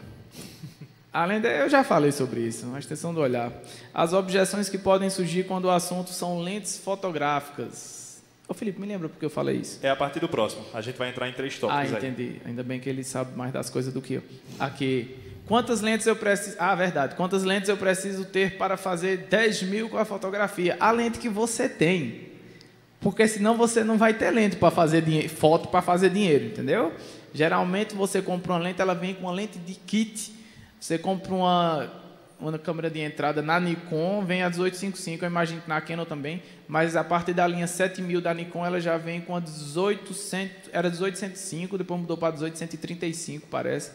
<laughs> Além de, eu já falei sobre isso, uma extensão do olhar. As objeções que podem surgir quando o assunto são lentes fotográficas. Ô Felipe, me lembra porque eu falei isso? É a partir do próximo. A gente vai entrar em três tópicos Ah, entendi. Aí. Ainda bem que ele sabe mais das coisas do que eu. Aqui. Quantas lentes eu preciso. Ah, verdade. Quantas lentes eu preciso ter para fazer 10 mil com a fotografia? A lente que você tem. Porque senão você não vai ter lente para fazer dinheiro, foto para fazer dinheiro, entendeu? Geralmente você compra uma lente, ela vem com uma lente de kit. Você compra uma, uma câmera de entrada na Nikon, vem a 1855, eu imagino que na Canon também, mas a partir da linha 7000 da Nikon ela já vem com a 1800, era 1805, depois mudou para 1835, parece.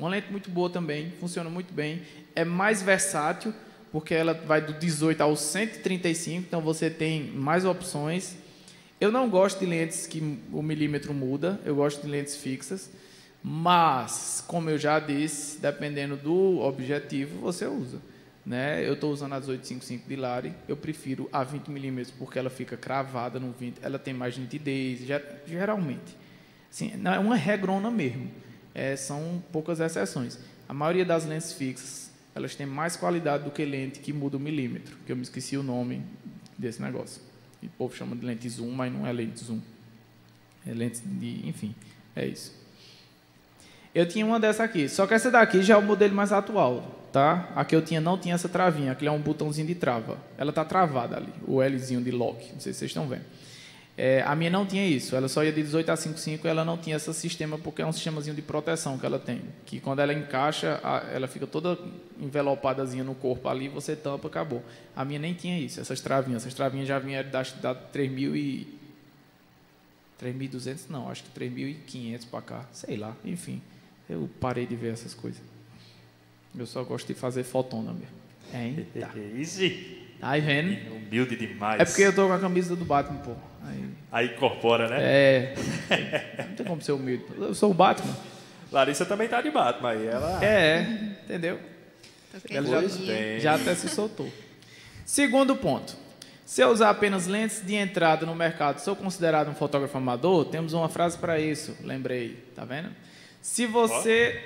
Uma lente muito boa também, funciona muito bem. É mais versátil, porque ela vai do 18 ao 135, então você tem mais opções. Eu não gosto de lentes que o milímetro muda, eu gosto de lentes fixas. Mas, como eu já disse, dependendo do objetivo, você usa. Né? Eu estou usando a 1855 de Lari, eu prefiro a 20 milímetros porque ela fica cravada no 20, ela tem mais nitidez, geralmente. Assim, é uma regrona mesmo é, são poucas exceções. A maioria das lentes fixas, elas têm mais qualidade do que lente que muda o milímetro, que eu me esqueci o nome desse negócio. E o povo chama de lente zoom, mas não é lente zoom. É lente de, enfim, é isso. Eu tinha uma dessa aqui, só que essa daqui já é o modelo mais atual, tá? A que eu tinha não tinha essa travinha, aqui é um botãozinho de trava. Ela tá travada ali, o Lzinho de lock, não sei se vocês estão vendo. É, a minha não tinha isso, ela só ia de 18 a 55, ela não tinha esse sistema, porque é um sistemazinho de proteção que ela tem, que quando ela encaixa, ela fica toda envelopadazinha no corpo ali, você tampa, acabou. A minha nem tinha isso, essas travinhas, essas travinhas já vinham da, da 3.000 e... 3.200 não, acho que 3.500 para cá, sei lá, enfim, eu parei de ver essas coisas. Eu só gosto de fazer fotona mesmo. Hein? <laughs> Easy. Tá aí vendo? Humilde demais. É porque eu tô com a camisa do Batman, pô. Aí, aí incorpora, né? É. <laughs> Não tem como ser humilde. Eu sou o Batman. Larissa também tá de Batman aí. Ela... É, entendeu? Ela já, já até se soltou. Segundo ponto. Se eu usar apenas lentes de entrada no mercado, sou considerado um fotógrafo amador? Temos uma frase para isso, lembrei, tá vendo? Se você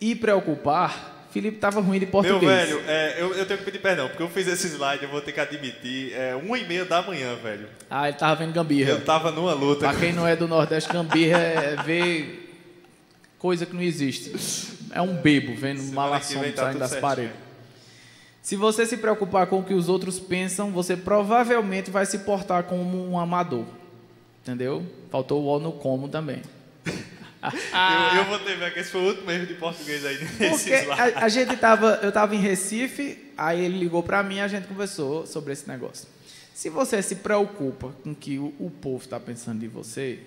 oh. ir preocupar Felipe estava ruim de português. Meu velho, é, eu, eu, tenho que pedir perdão, porque eu fiz esse slide, eu vou ter que admitir, é uma e meia da manhã, velho. Ah, ele estava vendo gambirra. Eu estava numa luta. Para quem não é do Nordeste, gambirra é ver coisa que não existe. É um bebo vendo malação tá saindo das paredes. Se você se preocupar com o que os outros pensam, você provavelmente vai se portar como um amador. Entendeu? Faltou o O no como também eu, eu vou ter ver que esse foi o último erro de português aí Porque a, a, gente tava, eu estava em Recife, aí ele ligou para mim e a gente conversou sobre esse negócio. Se você se preocupa com o que o, o povo está pensando de você,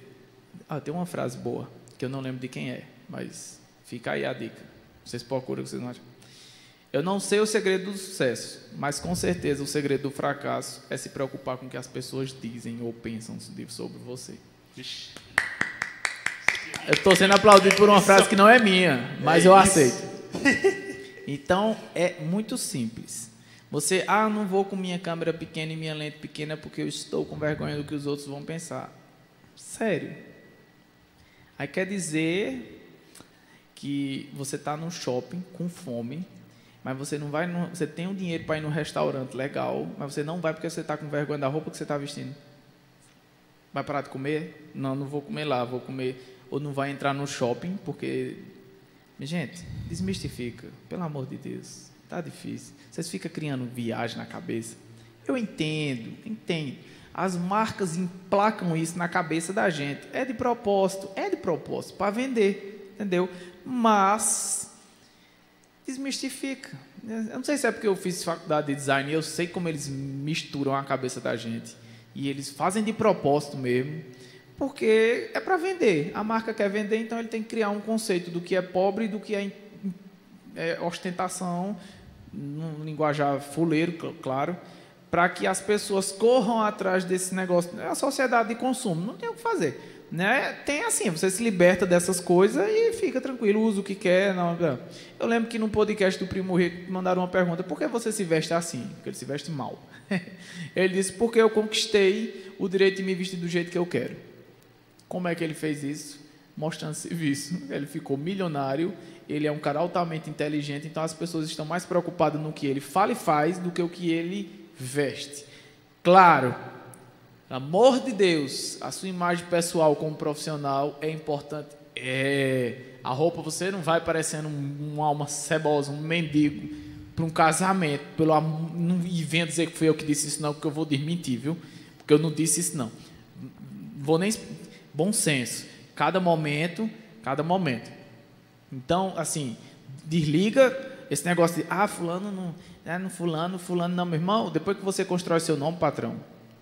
ah, tem uma frase boa, que eu não lembro de quem é, mas fica aí a dica. Vocês procuram o que vocês não acham. Eu não sei o segredo do sucesso, mas com certeza o segredo do fracasso é se preocupar com o que as pessoas dizem ou pensam sobre você. Eu estou sendo aplaudido por uma frase que não é minha, mas é eu aceito. <laughs> Então é muito simples. Você, ah, não vou com minha câmera pequena e minha lente pequena porque eu estou com vergonha do que os outros vão pensar. Sério. Aí quer dizer que você está no shopping com fome, mas você não vai, no, você tem um dinheiro para ir no restaurante legal, mas você não vai porque você está com vergonha da roupa que você está vestindo. Vai parar de comer? Não, não vou comer lá, vou comer. Ou não vai entrar no shopping porque, gente, desmistifica, pelo amor de Deus, tá difícil. Vocês ficam criando viagem na cabeça. Eu entendo, entendo. As marcas emplacam isso na cabeça da gente. É de propósito, é de propósito, para vender, entendeu? Mas desmistifica. Eu não sei se é porque eu fiz faculdade de design eu sei como eles misturam a cabeça da gente. E eles fazem de propósito mesmo, porque é para vender. A marca quer vender, então ele tem que criar um conceito do que é pobre e do que é, é ostentação num linguajar fuleiro, claro, para que as pessoas corram atrás desse negócio. É a sociedade de consumo, não tem o que fazer. Né? Tem assim, você se liberta dessas coisas e fica tranquilo, usa o que quer. Não, eu lembro que no podcast do Primo Rico mandaram uma pergunta: por que você se veste assim? Porque ele se veste mal. <laughs> Ele disse: porque eu conquistei o direito de me vestir do jeito que eu quero. Como é que ele fez isso? Mostrando serviço. Ele ficou milionário ele é um cara altamente inteligente, então as pessoas estão mais preocupadas no que ele fala e faz do que o que ele veste. Claro, amor de Deus, a sua imagem pessoal como profissional é importante. É, a roupa você não vai parecendo um, uma alma cebosa, um mendigo para um casamento, pelo não e venha dizer que foi eu que disse isso não, porque eu vou desmentir, viu? Porque eu não disse isso não. Vou nem bom senso. Cada momento, cada momento. Então, assim, desliga esse negócio de, ah, fulano não, é, não fulano, fulano não, meu irmão, depois que você constrói seu nome, patrão,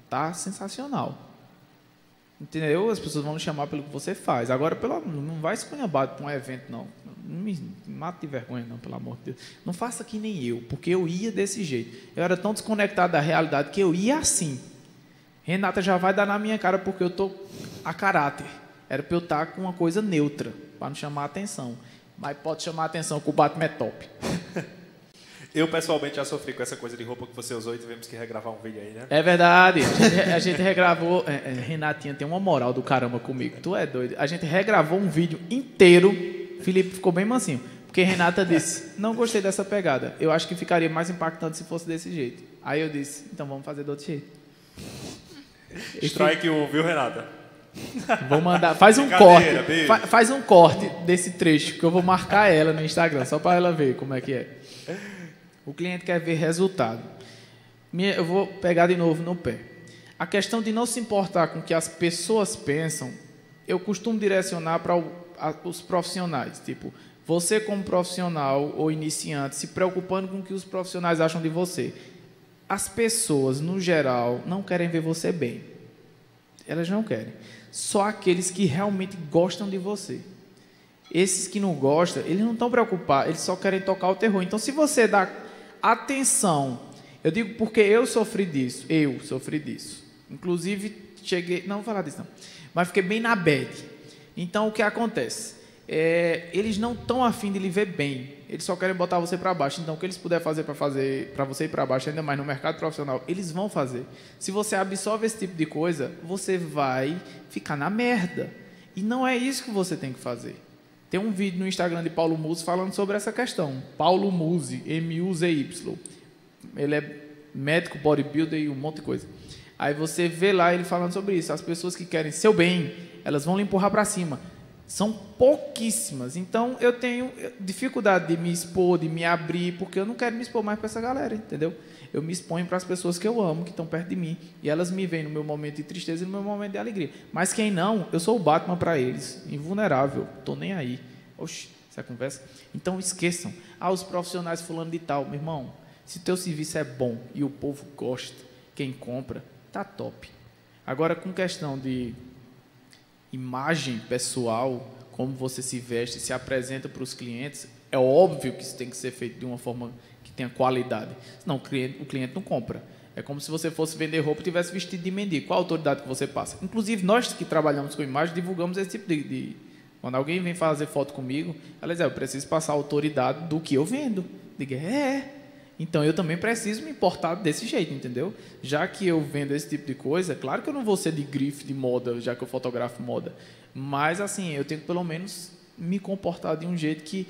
tá sensacional. Entendeu? As pessoas vão me chamar pelo que você faz. Agora, pelo, não vai esculhambado para um evento, não. Não me mata de vergonha, não, pelo amor de Deus. Não faça que nem eu, porque eu ia desse jeito. Eu era tão desconectado da realidade que eu ia assim. Renata já vai dar na minha cara porque eu tô a caráter. Era para eu estar com uma coisa neutra, para não chamar a atenção. Mas pode chamar a atenção que o Batman é top. <laughs> Eu, pessoalmente, já sofri com essa coisa de roupa que você usou e tivemos que regravar um vídeo aí, né? É verdade. A gente, a gente regravou. É, é, Renatinha tem uma moral do caramba comigo. Tu é doido. A gente regravou um vídeo inteiro. Felipe ficou bem mansinho. Porque Renata disse: Não gostei dessa pegada. Eu acho que ficaria mais impactante se fosse desse jeito. Aí eu disse: Então vamos fazer do outro jeito. Strike 1, viu, Renata? Vou mandar. Faz um corte. Fa, faz um corte desse trecho que eu vou marcar ela no Instagram, só para ela ver como é que é. O cliente quer ver resultado. Eu vou pegar de novo no pé. A questão de não se importar com o que as pessoas pensam, eu costumo direcionar para os profissionais. Tipo, você como profissional ou iniciante, se preocupando com o que os profissionais acham de você. As pessoas, no geral, não querem ver você bem. Elas não querem só aqueles que realmente gostam de você. Esses que não gostam, eles não estão preocupados, eles só querem tocar o terror. Então, se você dá atenção, eu digo porque eu sofri disso, eu sofri disso. Inclusive, cheguei, não vou falar disso não, mas fiquei bem na bad. Então, o que acontece? É, eles não estão afim de lhe ver bem. Eles só querem botar você para baixo. Então, o que eles puderem fazer para fazer para você ir para baixo, ainda mais no mercado profissional, eles vão fazer. Se você absorve esse tipo de coisa, você vai ficar na merda. E não é isso que você tem que fazer. Tem um vídeo no Instagram de Paulo Musi falando sobre essa questão. Paulo Musi, M-U-Z-Y. Ele é médico, bodybuilder e um monte de coisa. Aí você vê lá ele falando sobre isso. As pessoas que querem seu bem, elas vão lhe empurrar para cima. São pouquíssimas. Então eu tenho dificuldade de me expor, de me abrir, porque eu não quero me expor mais para essa galera, entendeu? Eu me exponho para as pessoas que eu amo, que estão perto de mim, e elas me veem no meu momento de tristeza e no meu momento de alegria. Mas quem não, eu sou o Batman para eles, invulnerável, tô nem aí. Oxi, essa conversa. Então esqueçam. Ah, os profissionais fulano de tal, meu irmão. Se teu serviço é bom e o povo gosta, quem compra, tá top. Agora com questão de imagem pessoal, como você se veste, se apresenta para os clientes, É óbvio que isso tem que ser feito de uma forma que tenha qualidade. Senão o cliente, o cliente não compra. É como se você fosse vender roupa e tivesse vestido de mendigo. Qual a autoridade que você passa? Inclusive, nós que trabalhamos com imagem divulgamos esse tipo de, de quando alguém vem fazer foto comigo, ela diz, é, eu preciso passar a autoridade do que eu vendo. Diga, é. Então eu também preciso me importar desse jeito, entendeu? Já que eu vendo esse tipo de coisa, claro que eu não vou ser de grife de moda, já que eu fotografo moda. Mas assim, eu tenho que pelo menos me comportar de um jeito que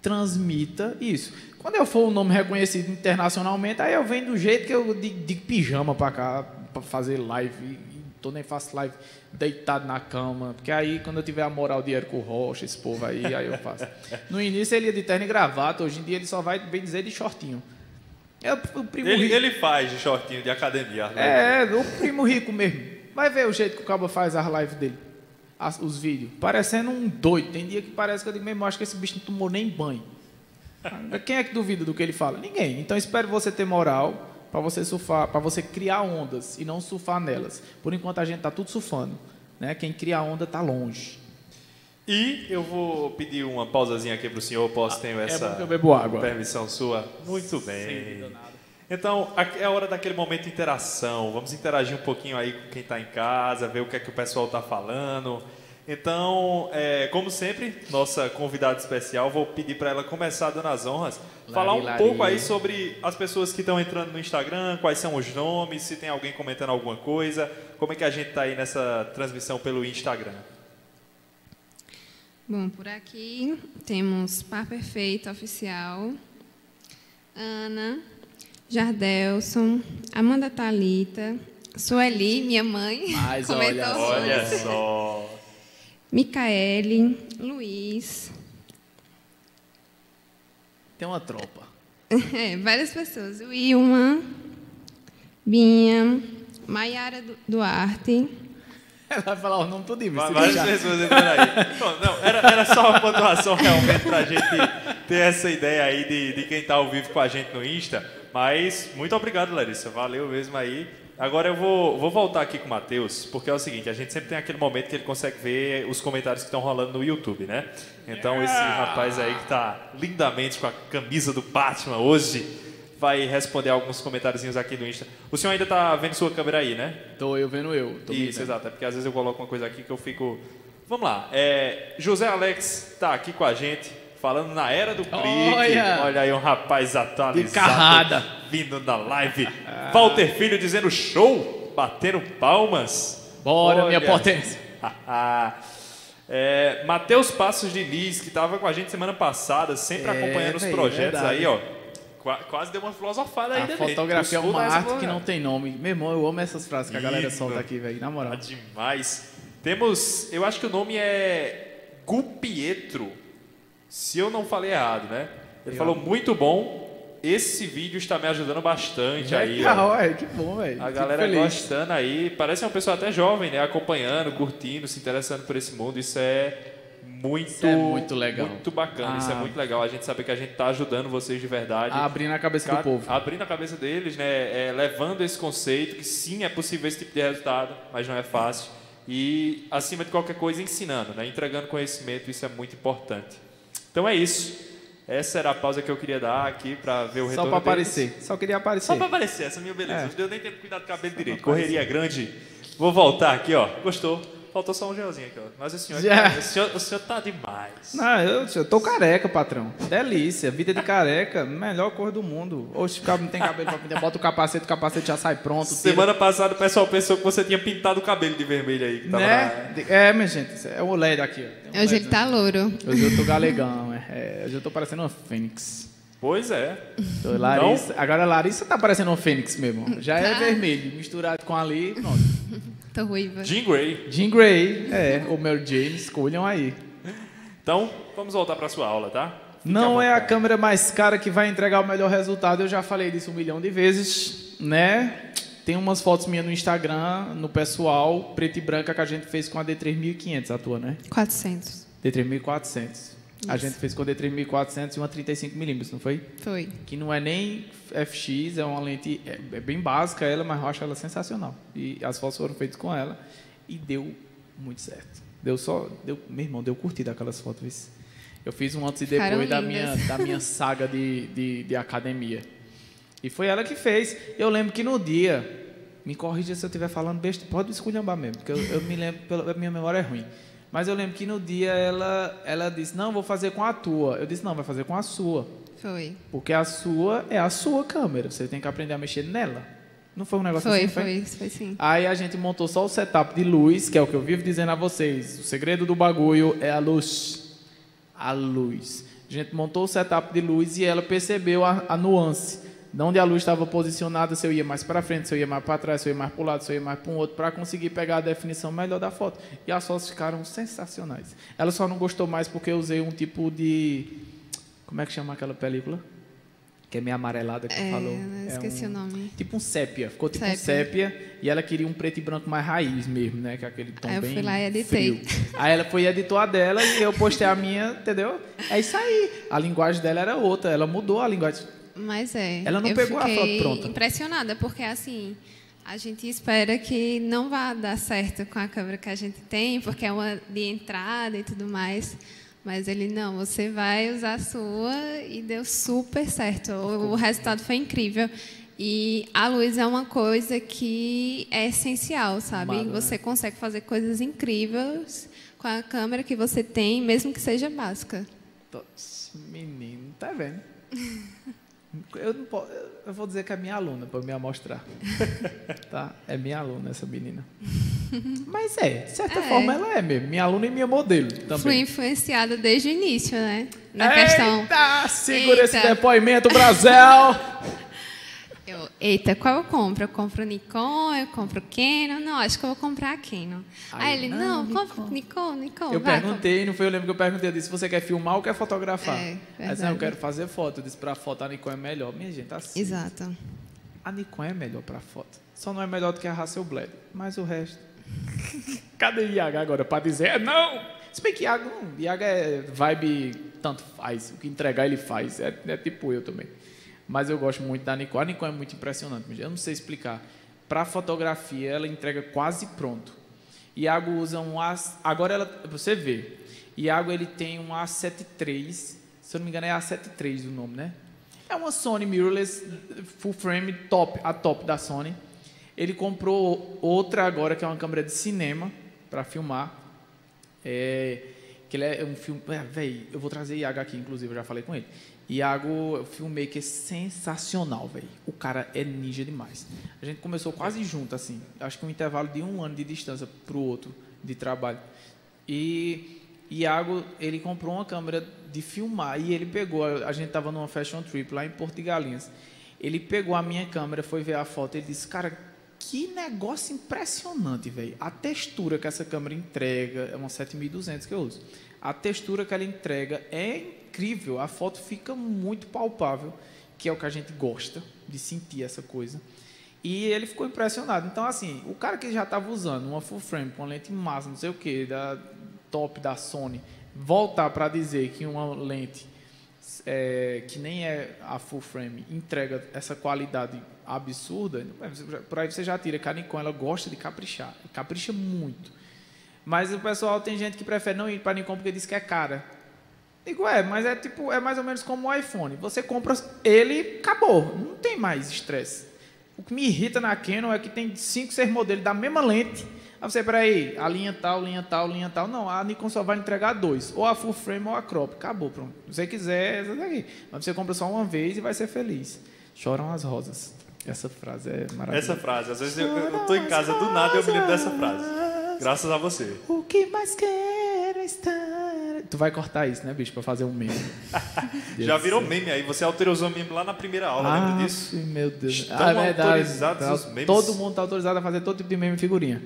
transmita isso. Quando eu for um nome reconhecido internacionalmente, aí eu venho do jeito que eu de, de pijama para cá, para fazer live tô nem faço live deitado na cama, porque aí quando eu tiver a moral de Érico Rocha, esse povo aí, aí eu faço. No início ele ia de terno e gravata, hoje em dia ele só vai, bem dizer, de shortinho. É o primo ele, rico. ele faz de shortinho de academia. Né? É, o primo rico mesmo. Vai ver o jeito que o cabo faz as lives dele, as, os vídeos. Parecendo um doido. Tem dia que parece que eu digo mesmo, acho que esse bicho não tomou nem banho. <laughs> Quem é que duvida do que ele fala? Ninguém. Então espero você ter moral para você surfar, para você criar ondas e não surfar nelas. Por enquanto a gente está tudo surfando, né? Quem cria onda está longe. E eu vou pedir uma pausazinha aqui para o senhor, posso ah, ter é essa água. permissão sua? Muito bem. Então, é a hora daquele momento de interação. Vamos interagir um pouquinho aí com quem está em casa, ver o que é que o pessoal está falando. Então, é, como sempre, nossa convidada especial, vou pedir para ela começar dando as honras, lari, falar um lari. pouco aí sobre as pessoas que estão entrando no Instagram, quais são os nomes, se tem alguém comentando alguma coisa, como é que a gente está aí nessa transmissão pelo Instagram. Bom, por aqui temos Par Perfeito Oficial, Ana, Jardelson, Amanda Talita, Sueli, minha mãe. <laughs> Mas olha, olha só. Micaele, Luiz. Tem uma tropa. <laughs> É, várias pessoas. O Ilma, Binha, Maiara Duarte. Ela <laughs> vai falar o nome todo isso. Várias pessoas entrando aí. <laughs> Bom, não, era, era só uma pontuação realmente para a gente ter essa ideia aí de, de quem está ao vivo com a gente no Insta. Mas muito obrigado, Larissa. Valeu mesmo aí. Agora eu vou, vou voltar aqui com o Matheus, porque é o seguinte, a gente sempre tem aquele momento que ele consegue ver os comentários que estão rolando no YouTube, né? Então esse rapaz aí que está lindamente com a camisa do Batman hoje, vai responder alguns comentáriozinhos aqui no Insta. O senhor ainda está vendo sua câmera aí, né? Tô eu vendo eu. Tô Isso, exato. É porque às vezes eu coloco uma coisa aqui que eu fico... Vamos lá. É, José Alex está aqui com a gente falando na era do clique. Olha, Olha aí um rapaz atualizado vindo na live. Ah. Walter Filho dizendo show, batendo palmas. Bora, Olha. minha potência. <laughs> é, Matheus Passos de Liz, que estava com a gente semana passada, sempre é, acompanhando os projetos aí, ó. Quase deu uma filosofada aí, A fotografia é uma arte que não tem nome. Meu irmão, eu amo essas frases que a galera solta aqui, velho, na moral. Tá demais. Temos, eu acho que o nome é Gupietro. Se eu não falei errado, né? Ele eu... falou muito bom. Esse vídeo está me ajudando bastante aí. Legal, é, que bom, velho. A galera gostando aí. Parece uma pessoa até jovem, né? Acompanhando, curtindo, se interessando por esse mundo. Isso é muito, isso é muito legal. Muito bacana. Ah. Isso é ah. muito legal. A gente saber que a gente está ajudando vocês de verdade. Abrindo a cabeça Cada, do povo. Abrindo a cabeça deles, né? É, levando esse conceito que sim é possível esse tipo de resultado, mas não é fácil. E, acima de qualquer coisa, ensinando, né? Entregando conhecimento. Isso é muito importante. Então é isso. Essa era a pausa que eu queria dar aqui para ver o retorno. Só para aparecer. Só queria aparecer. Só para aparecer, essa minha beleza. É. Não deu nem tempo de cuidar do cabelo Só direito. Correria grande. Vou voltar aqui, ó. Gostou? Faltou só um gelzinho aqui, ó. Mas o senhor, Já. o senhor, o senhor tá demais. Não, eu, eu tô careca, patrão. Delícia. Vida de careca, melhor cor do mundo. Oxe, não tem cabelo pra pintar, bota o capacete, o capacete já sai pronto. Semana passada o pessoal pensou que você tinha pintado o cabelo de vermelho aí. né? É, minha gente, é o LED aqui. Um Hoje ele tá louro. Hoje eu tô galegão, é. é. Hoje eu tô parecendo uma fênix. Pois é. Tô Larissa. Então... Agora a Larissa tá parecendo uma fênix mesmo. Já é tá. vermelho, misturado com ali, pronto. Tô ruiva. Jean Grey. Jean Grey, é. O Mary Jane, escolham aí. Então, vamos voltar para sua aula, tá? Fique Não é a câmera mais cara que vai entregar o melhor resultado. Eu já falei disso um milhão de vezes, né? Tem umas fotos minhas no Instagram, no pessoal, preto e branca, que a gente fez com a D3400, a tua, né? 400. D3400. A gente fez com D3400 e uma 35mm, não foi? Foi. Que não é nem FX, é uma lente é, é, bem básica ela, mas eu acho ela sensacional. E as fotos foram feitas com ela e deu muito certo. Deu só, deu, meu irmão, deu curtida aquelas fotos. Eu fiz um antes e Ficaram depois da minha, da minha <laughs> saga de, de, de academia. E foi ela que fez. Eu lembro que no dia, me corrija se eu estiver falando besta, pode esculhambar mesmo, porque eu, eu me lembro, pela, minha memória é ruim. Mas eu lembro que no dia ela, ela disse, não, vou fazer com a tua. Eu disse, não, vai fazer com a sua. Foi. Porque a sua é a sua câmera, você tem que aprender a mexer nela. Não foi um negócio Foi, assim? foi, foi sim. Aí a gente montou só o setup de luz, que é o que eu vivo dizendo a vocês. O segredo do bagulho é a luz. A luz. A gente montou o setup de luz e ela percebeu a, a nuance. De onde a luz estava posicionada, se eu ia mais para frente, se eu ia mais para trás, se eu ia mais para um lado, se eu ia mais para um outro, para conseguir pegar a definição melhor da foto. E as fotos ficaram sensacionais. Ela só não gostou mais porque eu usei um tipo de. Como é que chama aquela película? Que é meio amarelada que É, falou. eu É esqueci um- o nome. Tipo um sépia, ficou tipo um Sépia. sépia e ela queria um preto e branco mais raiz mesmo, né? Que é aquele tom Aí eu bem fui lá e editei. frio. Aí ela foi e editou a dela e eu postei a minha, entendeu? É isso aí. A linguagem dela era outra, ela mudou a linguagem. Mas é. Ela não eu pegou a foto fiquei pronta. impressionada, porque assim, a gente espera que não vá dar certo com a câmera que a gente tem, porque é uma de entrada e tudo mais. Mas ele, não, você vai usar a sua e deu super certo. O, o resultado foi incrível. E a luz é uma coisa que é essencial, sabe? Amado, né? você consegue fazer coisas incríveis com a câmera que você tem, mesmo que seja básica. Menino, tá vendo? <laughs> Eu, não po- eu vou dizer que é minha aluna para me amostrar. <laughs> tá? É minha aluna essa menina. Mas é, de certa É. forma ela é mesmo. Minha aluna e minha modelo também. Fui influenciada desde o início, né? Na questão. Eita, segura esse Eita. depoimento, Brasil! <laughs> Eita, qual eu compro? Eu compro Nikon, eu compro Canon? Não, acho que eu vou comprar a Canon. Aí, Aí ele, não, não, compra Nikon, Nikon. Eu vai, perguntei, não foi? Eu lembro que eu perguntei, eu disse, você quer filmar ou quer fotografar? É, Aí disse, não, eu quero fazer foto. Eu disse, pra foto a Nikon é melhor. Minha gente, assim, compra. Exato. a Nikon é melhor pra foto. Só não é melhor do que a Hasselblad. Mas o resto... <laughs> Cadê Iago agora pra dizer, é não? Se bem que Iago, não, Iago é vibe, tanto faz. O que entregar ele faz. É, é tipo eu também. Mas eu gosto muito da Nikon. A Nikon é muito impressionante. Eu não sei explicar. Para fotografia, ela entrega quase pronto. Iago usa um A... Agora, ela, você vê. Iago, ele tem um A7 III. Se eu não me engano, é A7 III o nome, né? É uma Sony mirrorless full frame top, a top da Sony. Ele comprou outra agora, que é uma câmera de cinema, para filmar. É, que ele é um filme. É, véi, eu vou trazer Iago aqui, inclusive, eu já falei com ele. Iago é um filmmaker sensacional, velho. O cara é ninja demais. A gente começou quase junto, assim. Acho que um intervalo de um ano de distância para o outro de trabalho. E Iago, ele comprou uma câmera de filmar e ele pegou. A gente estava numa fashion trip lá em Porto de Galinhas. Ele pegou a minha câmera, foi ver a foto e disse: Cara, que negócio impressionante, velho. A textura que essa câmera entrega, é uma 7200 que eu uso. A textura que ela entrega é incrível. A foto fica muito palpável, que é o que a gente gosta de sentir essa coisa. E ele ficou impressionado. Então, assim, o cara que já estava usando uma full frame com lente massa, não sei o que, da top da Sony, voltar para dizer que uma lente é, que nem é a full frame entrega essa qualidade absurda, por aí você já tira a Nikon ela gosta de caprichar, capricha muito. Mas o pessoal tem gente que prefere não ir para Nikon porque diz que é cara. Digo, é, mas é tipo, é mais ou menos como o iPhone. Você compra ele, acabou, não tem mais estresse. O que me irrita na Canon é que tem cinco, seis modelos da mesma lente. Aí você, peraí, a linha tal, linha tal, linha tal. Não, a Nikon só vai entregar dois. Ou a full frame ou a crop. Acabou, pronto. Se você quiser, essa daqui. Mas você compra só uma vez e vai ser feliz. Choram as rosas. Essa frase é maravilhosa. Essa frase, às vezes eu, eu tô em casa do nada e eu me lembro dessa frase. Graças a você. O que mais quero é estar. Tu vai cortar isso, né, bicho, pra fazer um meme. <laughs> Já virou meme aí, você autorizou o meme lá na primeira aula, Ah, lembra disso? meu Deus. Estão Ah, é autorizados Tá- os memes? Todo mundo está autorizado a fazer todo tipo de meme e figurinha.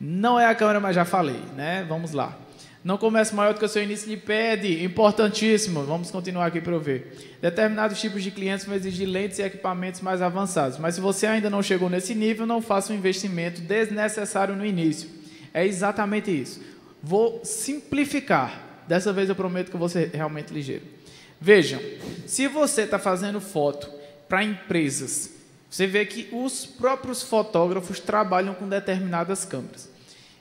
Não é a câmera, mas já falei, né? Vamos lá. Não comece maior do que o seu início de pede. Importantíssimo. Vamos continuar aqui para eu ver. Determinados tipos de clientes vão exigir lentes e equipamentos mais avançados. Mas se você ainda não chegou nesse nível, não faça um investimento desnecessário no início. É exatamente isso. Vou simplificar. Dessa vez eu prometo que eu vou ser realmente ligeiro. Vejam, se você está fazendo foto para empresas, você vê que os próprios fotógrafos trabalham com determinadas câmeras,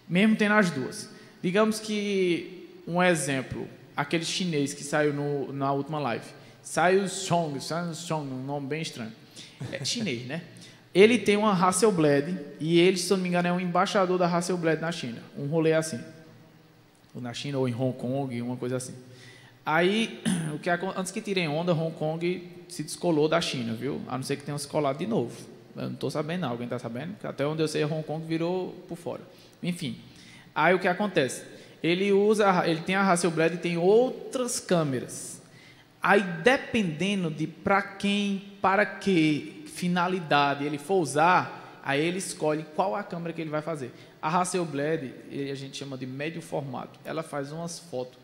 mesmo tendo as duas. Digamos que um exemplo, aquele chinês que saiu no, na última live. Saiu Chong, Saiu Chong, um nome bem estranho. É chinês, né? Ele tem uma Hasselblad e ele, se não me engano, é um embaixador da Hasselblad na China. Um rolê assim. Ou na China ou em Hong Kong, uma coisa assim. Aí, <clears throat> o que antes que tirem onda, Hong Kong se descolou da China, viu? A não ser que tenham se colado de novo. Eu não estou sabendo, não. Alguém está sabendo? Porque até onde eu sei, Hong Kong virou por fora. Enfim. Aí o que acontece? Ele usa, ele tem a Hasselblad e tem outras câmeras. Aí dependendo de para quem, para que finalidade ele for usar, aí ele escolhe qual a câmera que ele vai fazer. A Hasselblad, a gente chama de médio formato. Ela faz umas fotos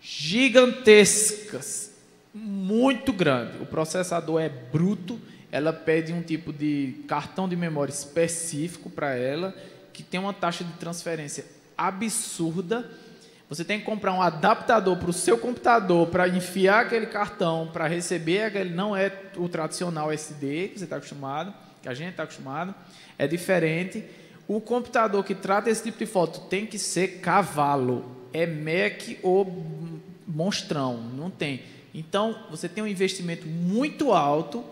gigantescas, muito grande. O processador é bruto, ela pede um tipo de cartão de memória específico para ela, que tem uma taxa de transferência absurda. Você tem que comprar um adaptador para o seu computador para enfiar aquele cartão, para receber aquele. Não é o tradicional SD que você está acostumado, que a gente está acostumado. É diferente. O computador que trata esse tipo de foto tem que ser cavalo. É Mac ou monstrão. Não tem. Então, você tem um investimento muito alto.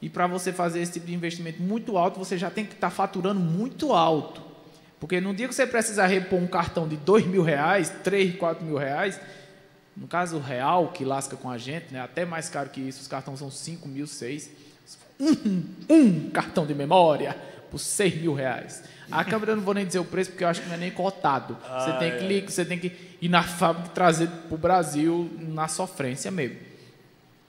E para você fazer esse tipo de investimento muito alto, você já tem que estar tá faturando muito alto. Porque no dia que você precisar repor um cartão de dois mil reais, três, quatro mil reais, no caso real, que lasca com a gente, né, até mais caro que isso, os cartões são cinco mil, seis. Um, um cartão de memória por seis mil reais. A câmera eu não vou nem dizer o preço, porque eu acho que não é nem cotado. Ah, você, tem é. que, você tem que ir na fábrica e trazer para o Brasil na sofrência mesmo.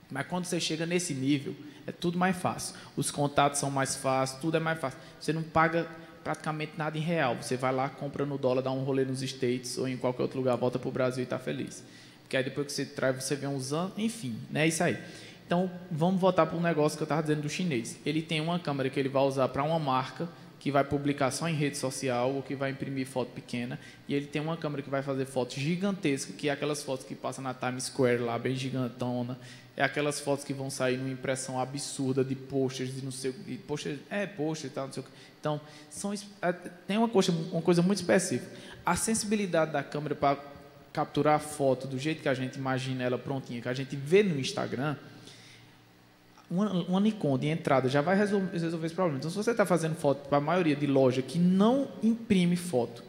Mas quando você chega nesse nível, é tudo mais fácil. Os contatos são mais fáceis, tudo é mais fácil. Você não paga praticamente nada em real. Você vai lá, compra no dólar, dá um rolê nos States ou em qualquer outro lugar, volta para o Brasil e está feliz. Porque aí depois que você traz, você vê uns anos, enfim, né? É isso aí. Então, vamos voltar para o negócio que eu estava dizendo do chinês. Ele tem uma câmera que ele vai usar para uma marca que vai publicar só em rede social ou que vai imprimir foto pequena. E ele tem uma câmera que vai fazer fotos gigantescas, que é aquelas fotos que passam na Times Square lá, bem gigantona. É aquelas fotos que vão sair numa impressão absurda de posters, de não sei que. Posters, é, posters e tal, não sei o que. Então, são, é, tem uma coisa, uma coisa muito específica. A sensibilidade da câmera para capturar a foto do jeito que a gente imagina ela prontinha, que a gente vê no Instagram, uma, uma Nikon de entrada já vai resolver, resolver esse problema. Então, se você está fazendo foto para a maioria de loja que não imprime foto,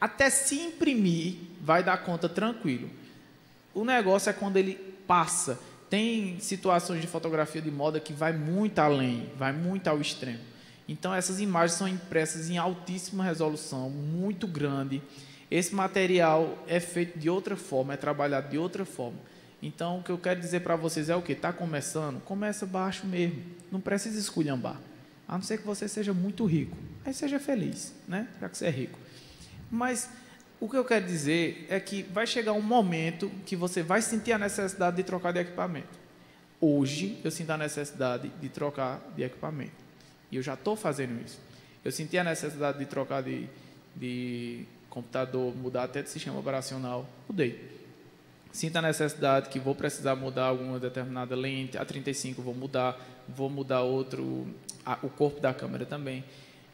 até se imprimir, vai dar conta tranquilo. O negócio é quando ele passa. Tem situações de fotografia de moda que vai muito além, vai muito ao extremo. Então, essas imagens são impressas em altíssima resolução, muito grande. Esse material é feito de outra forma, é trabalhado de outra forma. Então, o que eu quero dizer para vocês é o que? Está começando? Começa baixo mesmo. Não precisa esculhambar. A não ser que você seja muito rico. Aí seja feliz, né? Já que você é rico. Mas o que eu quero dizer é que vai chegar um momento que você vai sentir a necessidade de trocar de equipamento. Hoje, eu sinto a necessidade de trocar de equipamento. E eu já estou fazendo isso. Eu senti a necessidade de trocar de, de computador, mudar até de sistema operacional. Mudei. Sinto a necessidade que vou precisar mudar alguma determinada lente. A 35 vou mudar. Vou mudar outro, a, o corpo da câmera também.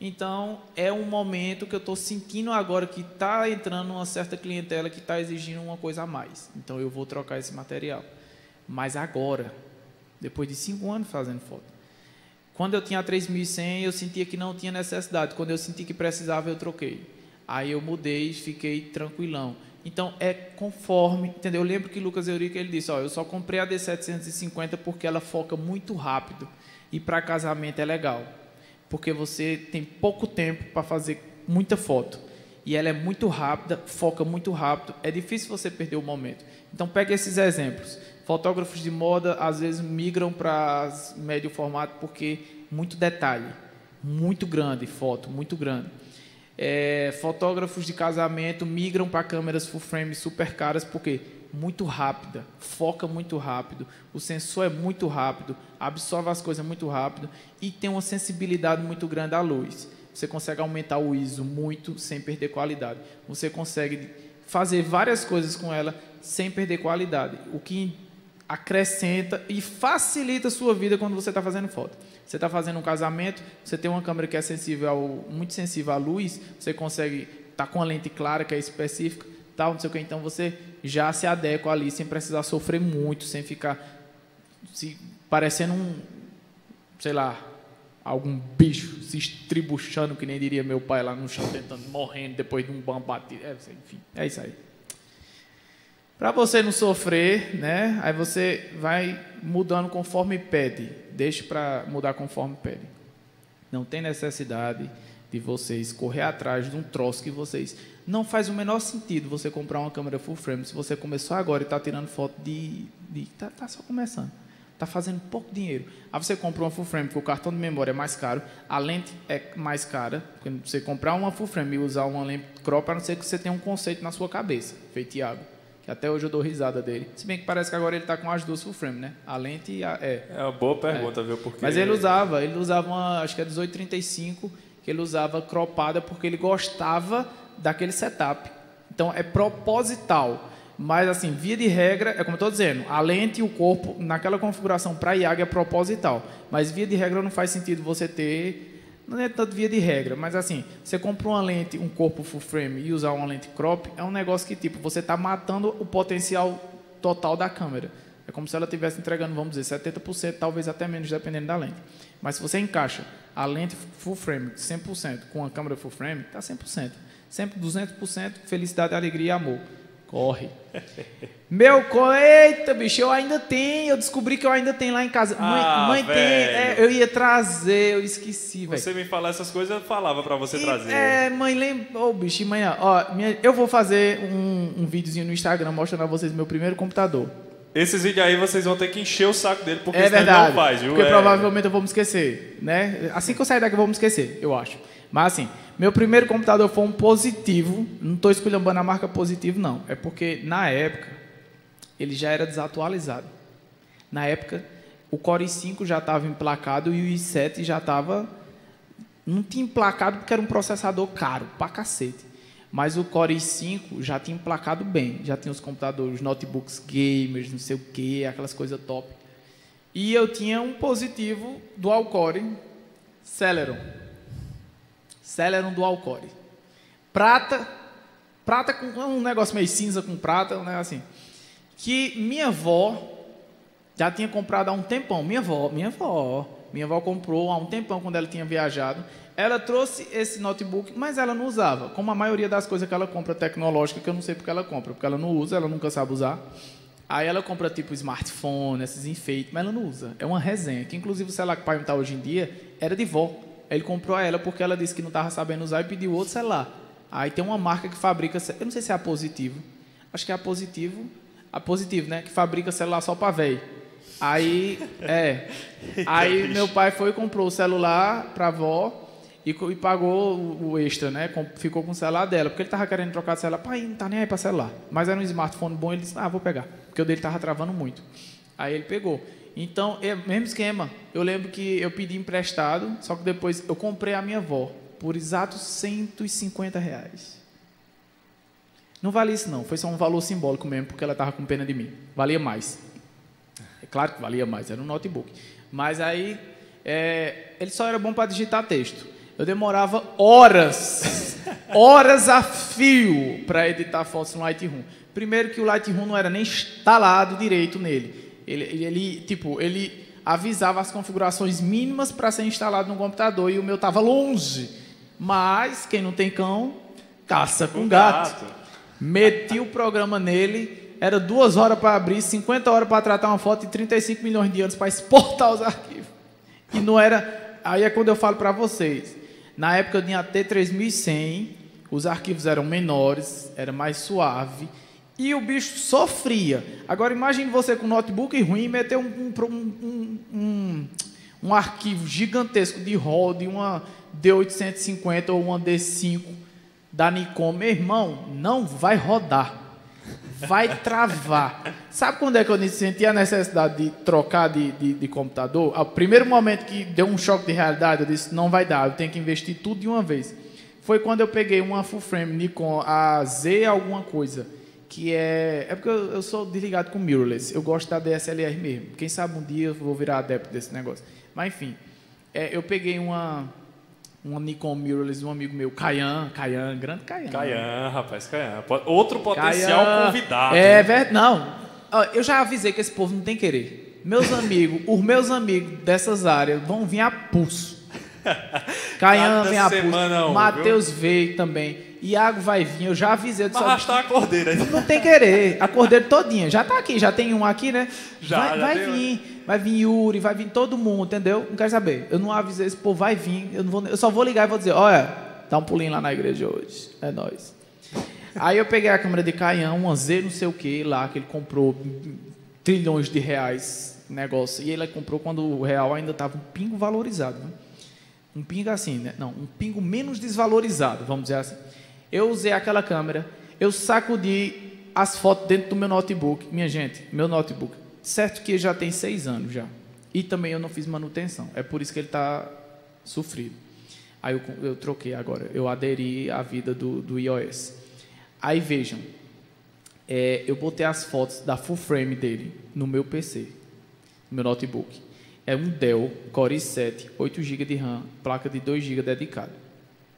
Então, é um momento que eu estou sentindo agora que está entrando uma certa clientela que está exigindo uma coisa a mais. Então, eu vou trocar esse material. Mas agora, depois de cinco anos fazendo foto, quando eu tinha 3.100, eu sentia que não tinha necessidade. Quando eu senti que precisava, eu troquei. Aí eu mudei e fiquei tranquilão. Então, é conforme, entendeu? Eu lembro que Lucas Eurico ele disse, ó, eu só comprei a D750 porque ela foca muito rápido e para casamento é legal. Porque você tem pouco tempo para fazer muita foto. E ela é muito rápida, foca muito rápido, é difícil você perder o momento. Então, pegue esses exemplos. Fotógrafos de moda às vezes migram para médio formato porque muito detalhe, muito grande foto, muito grande. É, fotógrafos de casamento migram para câmeras full frame super caras porque muito rápida, foca muito rápido, o sensor é muito rápido, absorve as coisas muito rápido e tem uma sensibilidade muito grande à luz. Você consegue aumentar o ISO muito sem perder qualidade. Você consegue fazer várias coisas com ela sem perder qualidade, o que acrescenta e facilita a sua vida quando você está fazendo foto. Você está fazendo um casamento, você tem uma câmera que é sensível ao, muito sensível à luz, você consegue estar tá com a lente clara, que é específica, tal, não sei o que. Então você já se adequa ali sem precisar sofrer muito, sem ficar se parecendo um, sei lá, algum bicho se estribuchando, que nem diria meu pai lá no chão, tentando, morrendo depois de um bam batido. É, enfim, é isso aí. Para você não sofrer, né? Aí você vai mudando conforme pede. Deixe para mudar conforme pede. Não tem necessidade de vocês correr atrás de um troço que vocês não faz o menor sentido você comprar uma câmera full frame se você começou agora e está tirando foto de, de tá, tá só começando está fazendo pouco dinheiro. Aí você compra uma full frame que o cartão de memória é mais caro, a lente é mais cara, porque você comprar uma full frame e usar uma lente crop, a não ser que você tenha um conceito na sua cabeça, feito Thiago que até hoje eu dou risada dele. Se bem que parece que agora ele está com as duas full frame, né? A lente e a... É, é uma boa pergunta, é. viu? Porque... Mas ele usava, ele usava uma, acho que é 1835, que ele usava cropada porque ele gostava daquele setup. Então, é proposital. Mas, assim, via de regra, é como eu estou dizendo, a lente e o corpo, naquela configuração para IAG é proposital. Mas, via de regra, não faz sentido você ter não é tanto via de regra, mas assim, você compra uma lente, um corpo full frame e usar uma lente crop, é um negócio que tipo, você está matando o potencial total da câmera. É como se ela estivesse entregando, vamos dizer, 70%, talvez até menos, dependendo da lente. Mas se você encaixa a lente full frame 100% com a câmera full frame, está 100%. Sempre 200%, felicidade, alegria e amor. Corre. Meu, eita, bicho, eu ainda tenho. Eu descobri que eu ainda tenho lá em casa. Mãe, ah, mãe tem. É, eu ia trazer, eu esqueci, velho. Você me falar essas coisas, eu falava para você e, trazer. É, mãe, lembra. Ô, oh, bicho, mãe, ó, minha, eu vou fazer um, um videozinho no Instagram mostrando a vocês meu primeiro computador. Esses vídeos aí vocês vão ter que encher o saco dele, porque é verdade, não faz, viu? Porque é... provavelmente eu vou me esquecer, né? Assim que eu sair daqui eu vou me esquecer, eu acho. Mas assim, meu primeiro computador foi um positivo. Não estou escolhendo a marca positivo, não. É porque na época ele já era desatualizado. Na época o Core i5 já estava emplacado e o i7 já estava. Não tinha emplacado porque era um processador caro, pra cacete. Mas o Core i5 já tinha emplacado bem. Já tinha os computadores, notebooks gamers, não sei o que, aquelas coisas top. E eu tinha um positivo dual core Celeron. Celeron dual core. Prata, prata com um negócio meio cinza com prata, um negócio assim. Que minha avó já tinha comprado há um tempão. Minha avó, minha avó, minha avó comprou há um tempão quando ela tinha viajado. Ela trouxe esse notebook, mas ela não usava. Como a maioria das coisas que ela compra tecnológica, que eu não sei porque ela compra, porque ela não usa, ela nunca sabe usar. Aí ela compra tipo smartphone, esses enfeites, mas ela não usa. É uma resenha. Que inclusive o celular que pai está hoje em dia era de vó. Ele comprou a ela porque ela disse que não estava sabendo usar e pediu outro celular. Aí tem uma marca que fabrica, eu não sei se é a Positivo, acho que é a Positivo, a Positivo, né, que fabrica celular só para velho. Aí, <laughs> é, aí meu pai foi e comprou o celular para avó e, e, pagou o, extra, né, ficou com o celular dela, porque ele estava querendo trocar de celular, pai, não tá nem aí para celular. Mas era um smartphone bom, ele disse, ah, vou pegar, porque o dele estava travando muito. Aí ele pegou. Então, é mesmo esquema. Eu lembro que eu pedi emprestado, só que depois eu comprei a minha avó por exatos 150 reais. Não valia isso não, foi só um valor simbólico mesmo, porque ela estava com pena de mim. Valia mais. É claro que valia mais, era um notebook. Mas aí, é, ele só era bom para digitar texto. Eu demorava horas, <laughs> horas a fio para editar fotos no Lightroom. Primeiro que o Lightroom não era nem instalado direito nele. Ele, ele, tipo, ele avisava as configurações mínimas para ser instalado no computador e o meu estava longe. Mas quem não tem cão, caça com gato. gato. Meti o programa nele, era duas horas para abrir, 50 horas para tratar uma foto e 35 milhões de anos para exportar os <laughs> arquivos. E não era. Aí é quando eu falo para vocês. Na época eu tinha até 3100, os arquivos eram menores, era mais suave e o bicho sofria. Agora imagine você com um notebook ruim e meter um, um, um, um, arquivo gigantesco de RAW de uma D850 ou uma D5 da Nikon. Meu irmão, não vai rodar. Vai travar. Sabe quando é que eu senti a necessidade de trocar de, de, de computador? O primeiro momento que deu um choque de realidade, eu disse, não vai dar, eu tenho que investir tudo de uma vez. Foi quando eu peguei uma full frame Nikon, a Z alguma coisa que é. É porque eu, eu, sou desligado com mirrorless. Eu gosto da DSLR mesmo. Quem sabe um dia eu vou virar adepto desse negócio. Mas enfim, é, eu peguei uma, uma Nikon mirrorless de um amigo meu, Caian, Caian, grande Caian. Caian, rapaz, Caian. Outro potencial Caian. convidado. É né? verdade. Não, eu já avisei que esse povo não tem querer. Meus amigos, os meus amigos dessas áreas vão vir a pulso. <laughs> Caian vem a pulso. Matheus veio também. Iago vai vir, eu já avisei. Eu disse, arrastar a cordeira não tem querer. A cordeira todinha. Já tá aqui, já tem um aqui, né? Já, vai, já vai um. vir. Vai vir Yuri, vai vir todo mundo, entendeu? Não quero saber. Eu não avisei esse povo, vai vir. Eu, não vou, eu só vou ligar e vou dizer, olha, dá um pulinho lá na igreja hoje. É nóis. Aí eu peguei a câmera de Caião, uma Z não sei o que lá, que ele comprou trilhões de reais negócio. E ele comprou quando o real ainda estava um pingo valorizado. Né? Um pingo assim, né? Não, um pingo menos desvalorizado, vamos dizer assim. Eu usei aquela câmera, eu sacudi as fotos dentro do meu notebook. Minha gente, meu notebook, certo que já tem seis anos já. E também eu não fiz manutenção. É por isso que ele está sofrido. Aí eu, eu troquei agora, eu aderi à vida do, do iOS. Aí vejam, é, eu botei as fotos da full frame dele no meu PC, no meu notebook. É um Dell Core i7, 8 GB de RAM, placa de 2 GB dedicada.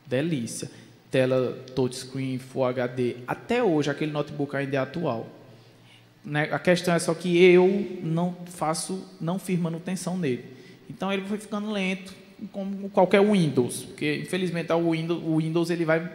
Delícia. Tela touchscreen, Full HD. Até hoje aquele notebook ainda é atual. Né? A questão é só que eu não faço, não fiz manutenção nele. Então ele foi ficando lento, como qualquer Windows, porque infelizmente o Windows, o Windows ele vai,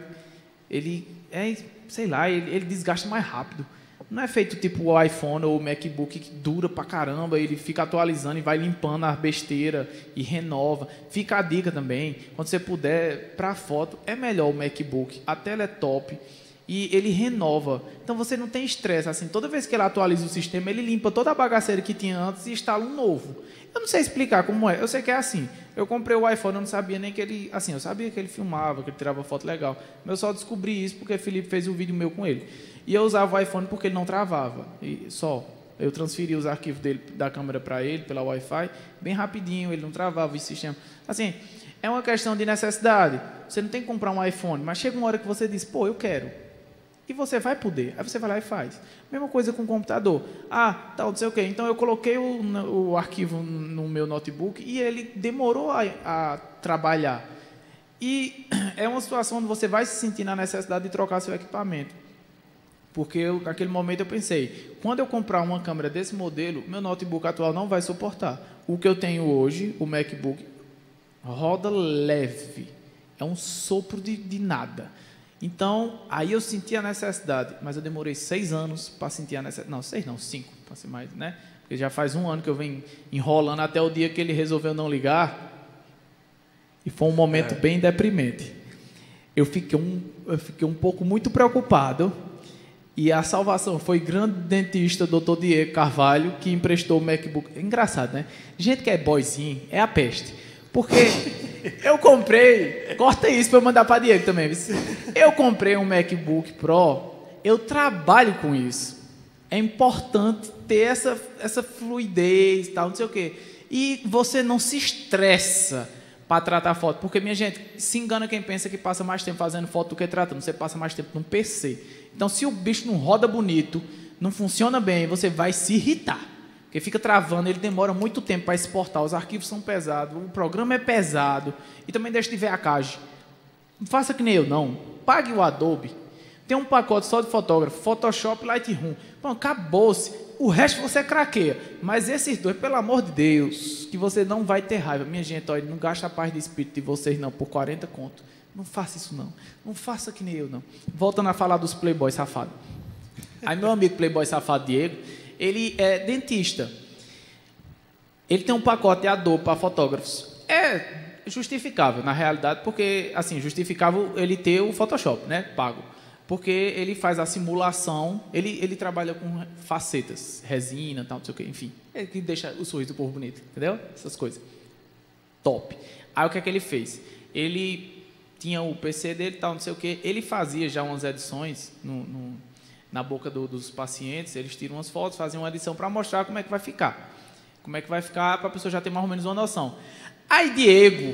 ele é, sei lá, ele, ele desgasta mais rápido. Não é feito tipo o iPhone ou o MacBook que dura pra caramba, ele fica atualizando e vai limpando a besteira e renova. Fica a dica também, quando você puder, para foto, é melhor o MacBook, a tela é top e ele renova. Então você não tem estresse assim, toda vez que ele atualiza o sistema, ele limpa toda a bagaceira que tinha antes e instala um novo. Eu não sei explicar como é, eu sei que é assim. Eu comprei o iPhone, eu não sabia nem que ele, assim, eu sabia que ele filmava, que ele tirava foto legal, mas eu só descobri isso porque o Felipe fez um vídeo meu com ele. E eu usava o iPhone porque ele não travava, e só. Eu transferi os arquivos dele da câmera para ele pela Wi-Fi, bem rapidinho, ele não travava o sistema. Assim, é uma questão de necessidade. Você não tem que comprar um iPhone, mas chega uma hora que você diz, pô, eu quero. E você vai poder. Aí você vai lá e faz. Mesma coisa com o computador. Ah, tal, não sei o quê. Então eu coloquei o, o arquivo no meu notebook e ele demorou a, a trabalhar. E <clears throat> é uma situação onde você vai se sentir na necessidade de trocar seu equipamento. Porque eu, naquele momento eu pensei, quando eu comprar uma câmera desse modelo, meu notebook atual não vai suportar. O que eu tenho hoje, o MacBook, roda leve. É um sopro de, de nada. Então, aí eu senti a necessidade, mas eu demorei seis anos para sentir a necessidade. Não, seis não, cinco, para ser mais, né? Porque já faz um ano que eu venho enrolando até o dia que ele resolveu não ligar. E foi um momento é. bem deprimente. Eu fiquei, um, eu fiquei um pouco muito preocupado. E a salvação foi grande dentista, doutor Diego Carvalho, que emprestou o MacBook. Engraçado, né? Gente que é boyzinho é a peste. Porque eu comprei, corta isso para eu mandar para Diego também. Eu comprei um MacBook Pro, eu trabalho com isso. É importante ter essa, essa fluidez, tal, não sei o quê. E você não se estressa para tratar foto, porque minha gente, se engana quem pensa que passa mais tempo fazendo foto do que tratando. Você passa mais tempo no PC. Então, se o bicho não roda bonito, não funciona bem, você vai se irritar. Porque fica travando, ele demora muito tempo para exportar, os arquivos são pesados, o programa é pesado, e também deixa de ver a caixa. Não faça que nem eu, não. Pague o Adobe. Tem um pacote só de fotógrafo, Photoshop Lightroom. Bom, acabou-se. O resto você craqueia. Mas esses dois, pelo amor de Deus, que você não vai ter raiva. Minha gente, olha, não gasta a paz de espírito de vocês, não, por 40 conto. Não faça isso, não. Não faça que nem eu, não. Voltando a falar dos playboys safados. Aí meu amigo playboy safado Diego, ele é dentista. Ele tem um pacote Adobe para fotógrafos. É justificável, na realidade, porque, assim, justificável ele ter o Photoshop, né, pago. Porque ele faz a simulação, ele, ele trabalha com facetas, resina, tal, não sei o quê, enfim. É que deixa o sorriso do povo bonito, entendeu? Essas coisas. Top. Aí o que é que ele fez? Ele tinha o PC dele, tal, não sei o quê. Ele fazia já umas edições no, no, na boca do, dos pacientes, eles tiram umas fotos, fazem uma edição para mostrar como é que vai ficar. Como é que vai ficar para a pessoa já ter mais ou menos uma noção. Aí Diego,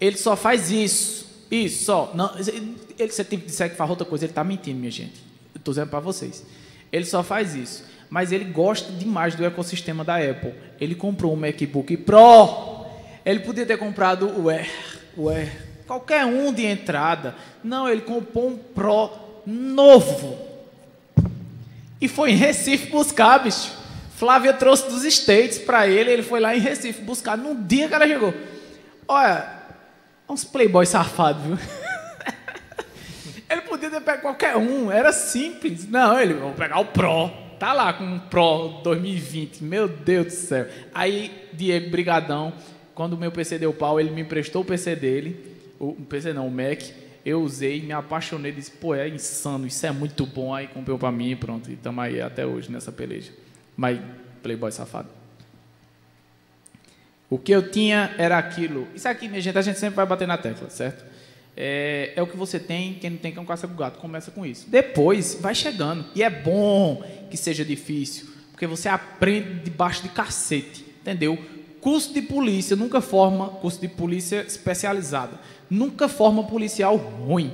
ele só faz isso. Isso, só. Não, ele, você tem que disser que faz outra coisa, ele está mentindo, minha gente. Estou dizendo para vocês. Ele só faz isso. Mas ele gosta demais do ecossistema da Apple. Ele comprou um MacBook Pro. Ele podia ter comprado o Air, o Air Qualquer um de entrada. Não, ele comprou um Pro novo. E foi em Recife buscar, bicho. Flávia trouxe dos States para ele, ele foi lá em Recife buscar. No dia que ela chegou. Olha, uns playboy safados, viu? <laughs> ele podia ter pego qualquer um, era simples. Não, ele, vou pegar o Pro. Tá lá com um Pro 2020, meu Deus do céu. Aí, Diego Brigadão, quando o meu PC deu pau, ele me emprestou o PC dele, o PC não, o Mac. Eu usei, me apaixonei, disse, pô, é insano, isso é muito bom. Aí comprou para mim pronto, e estamos aí até hoje nessa peleja. Mas, playboy safado. O que eu tinha era aquilo. Isso aqui, minha gente, a gente sempre vai bater na tecla, certo? É, é o que você tem, quem não tem, um caça com gato. Começa com isso. Depois, vai chegando. E é bom que seja difícil, porque você aprende debaixo de cacete, entendeu? Curso de polícia nunca forma, curso de polícia especializada, nunca forma policial ruim.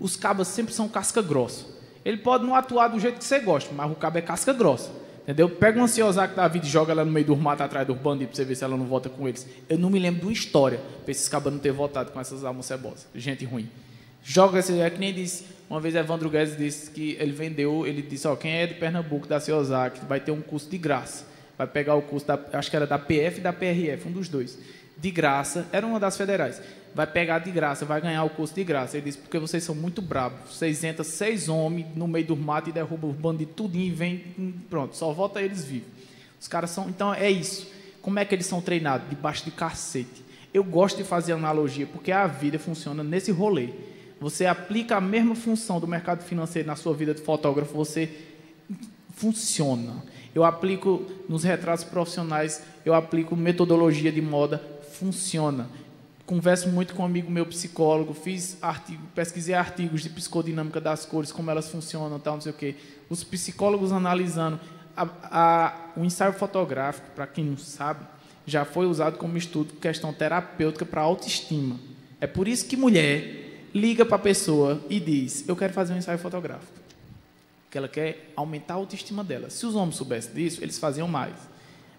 Os cabas sempre são casca grossa. Ele pode não atuar do jeito que você gosta, mas o cabo é casca grossa. Entendeu? Pega uma ansiosa da vida e joga ela no meio do mato atrás do bandido para você ver se ela não volta com eles. Eu não me lembro de uma história para esses cabas não ter voltado com essas almas cebosas. Gente ruim. Joga esse. É que nem disse. Uma vez Evandro Guedes disse que ele vendeu. Ele disse: Ó, quem é de Pernambuco, da Ceosac, vai ter um curso de graça. Vai pegar o curso, da, acho que era da PF e da PRF, um dos dois. De graça. Era uma das federais vai pegar de graça, vai ganhar o curso de graça. Ele disse, porque vocês são muito bravos. Vocês entram seis homens no meio do mato e derrubam os bandidos tudinho e vem, pronto, só volta eles vivos. Os caras são, então é isso. Como é que eles são treinados? Debaixo de cacete. Eu gosto de fazer analogia, porque a vida funciona nesse rolê. Você aplica a mesma função do mercado financeiro na sua vida de fotógrafo, você funciona. Eu aplico nos retratos profissionais, eu aplico metodologia de moda, funciona converso muito com um amigo meu psicólogo, fiz artigo, pesquisei artigos de psicodinâmica das cores, como elas funcionam, tal, não sei o quê. Os psicólogos analisando a, a, o ensaio fotográfico, para quem não sabe, já foi usado como estudo questão terapêutica para autoestima. É por isso que mulher liga para a pessoa e diz: "Eu quero fazer um ensaio fotográfico". Que ela quer aumentar a autoestima dela. Se os homens soubessem disso, eles faziam mais.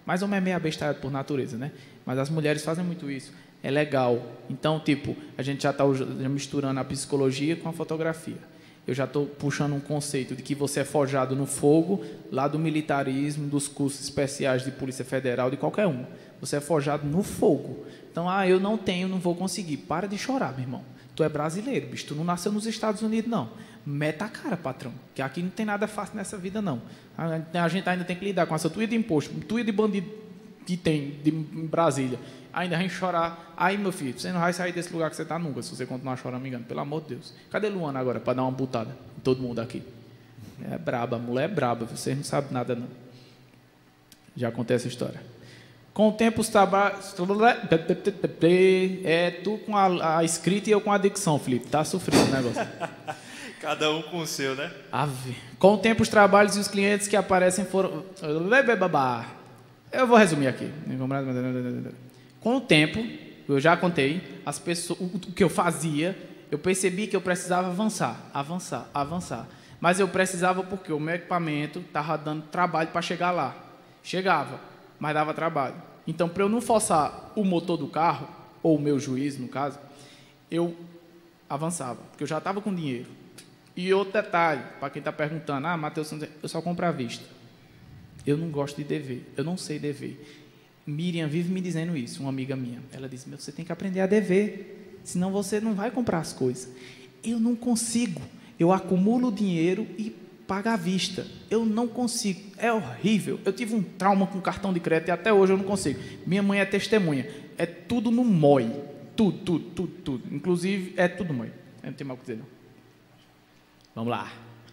Mas o homem é meio abestalhado por natureza, né? Mas as mulheres fazem muito isso é legal. Então, tipo, a gente já está misturando a psicologia com a fotografia. Eu já estou puxando um conceito de que você é forjado no fogo, lá do militarismo, dos cursos especiais de Polícia Federal, de qualquer um. Você é forjado no fogo. Então, ah, eu não tenho, não vou conseguir. Para de chorar, meu irmão. Tu é brasileiro, bicho. Tu não nasceu nos Estados Unidos, não. Meta a cara, patrão. Que aqui não tem nada fácil nessa vida, não. A gente ainda tem que lidar com essa tuia de imposto, tuia de bandido que tem de, Brasília ainda vem chorar. Aí, meu filho, você não vai sair desse lugar que você está nunca, se você continuar chorando, me engano. Pelo amor de Deus. Cadê Luana agora, para dar uma butada em todo mundo aqui? É braba, a mulher é braba, vocês não sabem nada, não. Já acontece a história. Com o tempo, os trabalhos. É tu com a, a, escrita e eu com a dicção, Felipe. Tá sofrendo o negócio. <laughs> Cada um com o seu, né? Ave. Com o tempo, os trabalhos e os clientes que aparecem foram. Eu vou resumir aqui. Com o tempo, eu já contei, as pessoas, o que eu fazia, eu percebi que eu precisava avançar, avançar, avançar. Mas eu precisava porque o meu equipamento estava dando trabalho para chegar lá. Chegava, mas dava trabalho. Então, para eu não forçar o motor do carro, ou o meu juiz, no caso, eu avançava, porque eu já estava com dinheiro. E outro detalhe, para quem está perguntando, ah, Matheus, eu só compro à vista. Eu não gosto de dever, eu não sei dever. Miriam vive me dizendo isso, uma amiga minha. Ela disse: Meu, você tem que aprender a dever, senão você não vai comprar as coisas. Eu não consigo. Eu acumulo dinheiro e pago à vista. Eu não consigo. É horrível. Eu tive um trauma com cartão de crédito e até hoje eu não consigo. Minha mãe é testemunha. É tudo no MOI. Tudo, tudo, tudo, tudo. Inclusive, é tudo MOI. Eu não tem mal o que dizer, não. Vamos lá.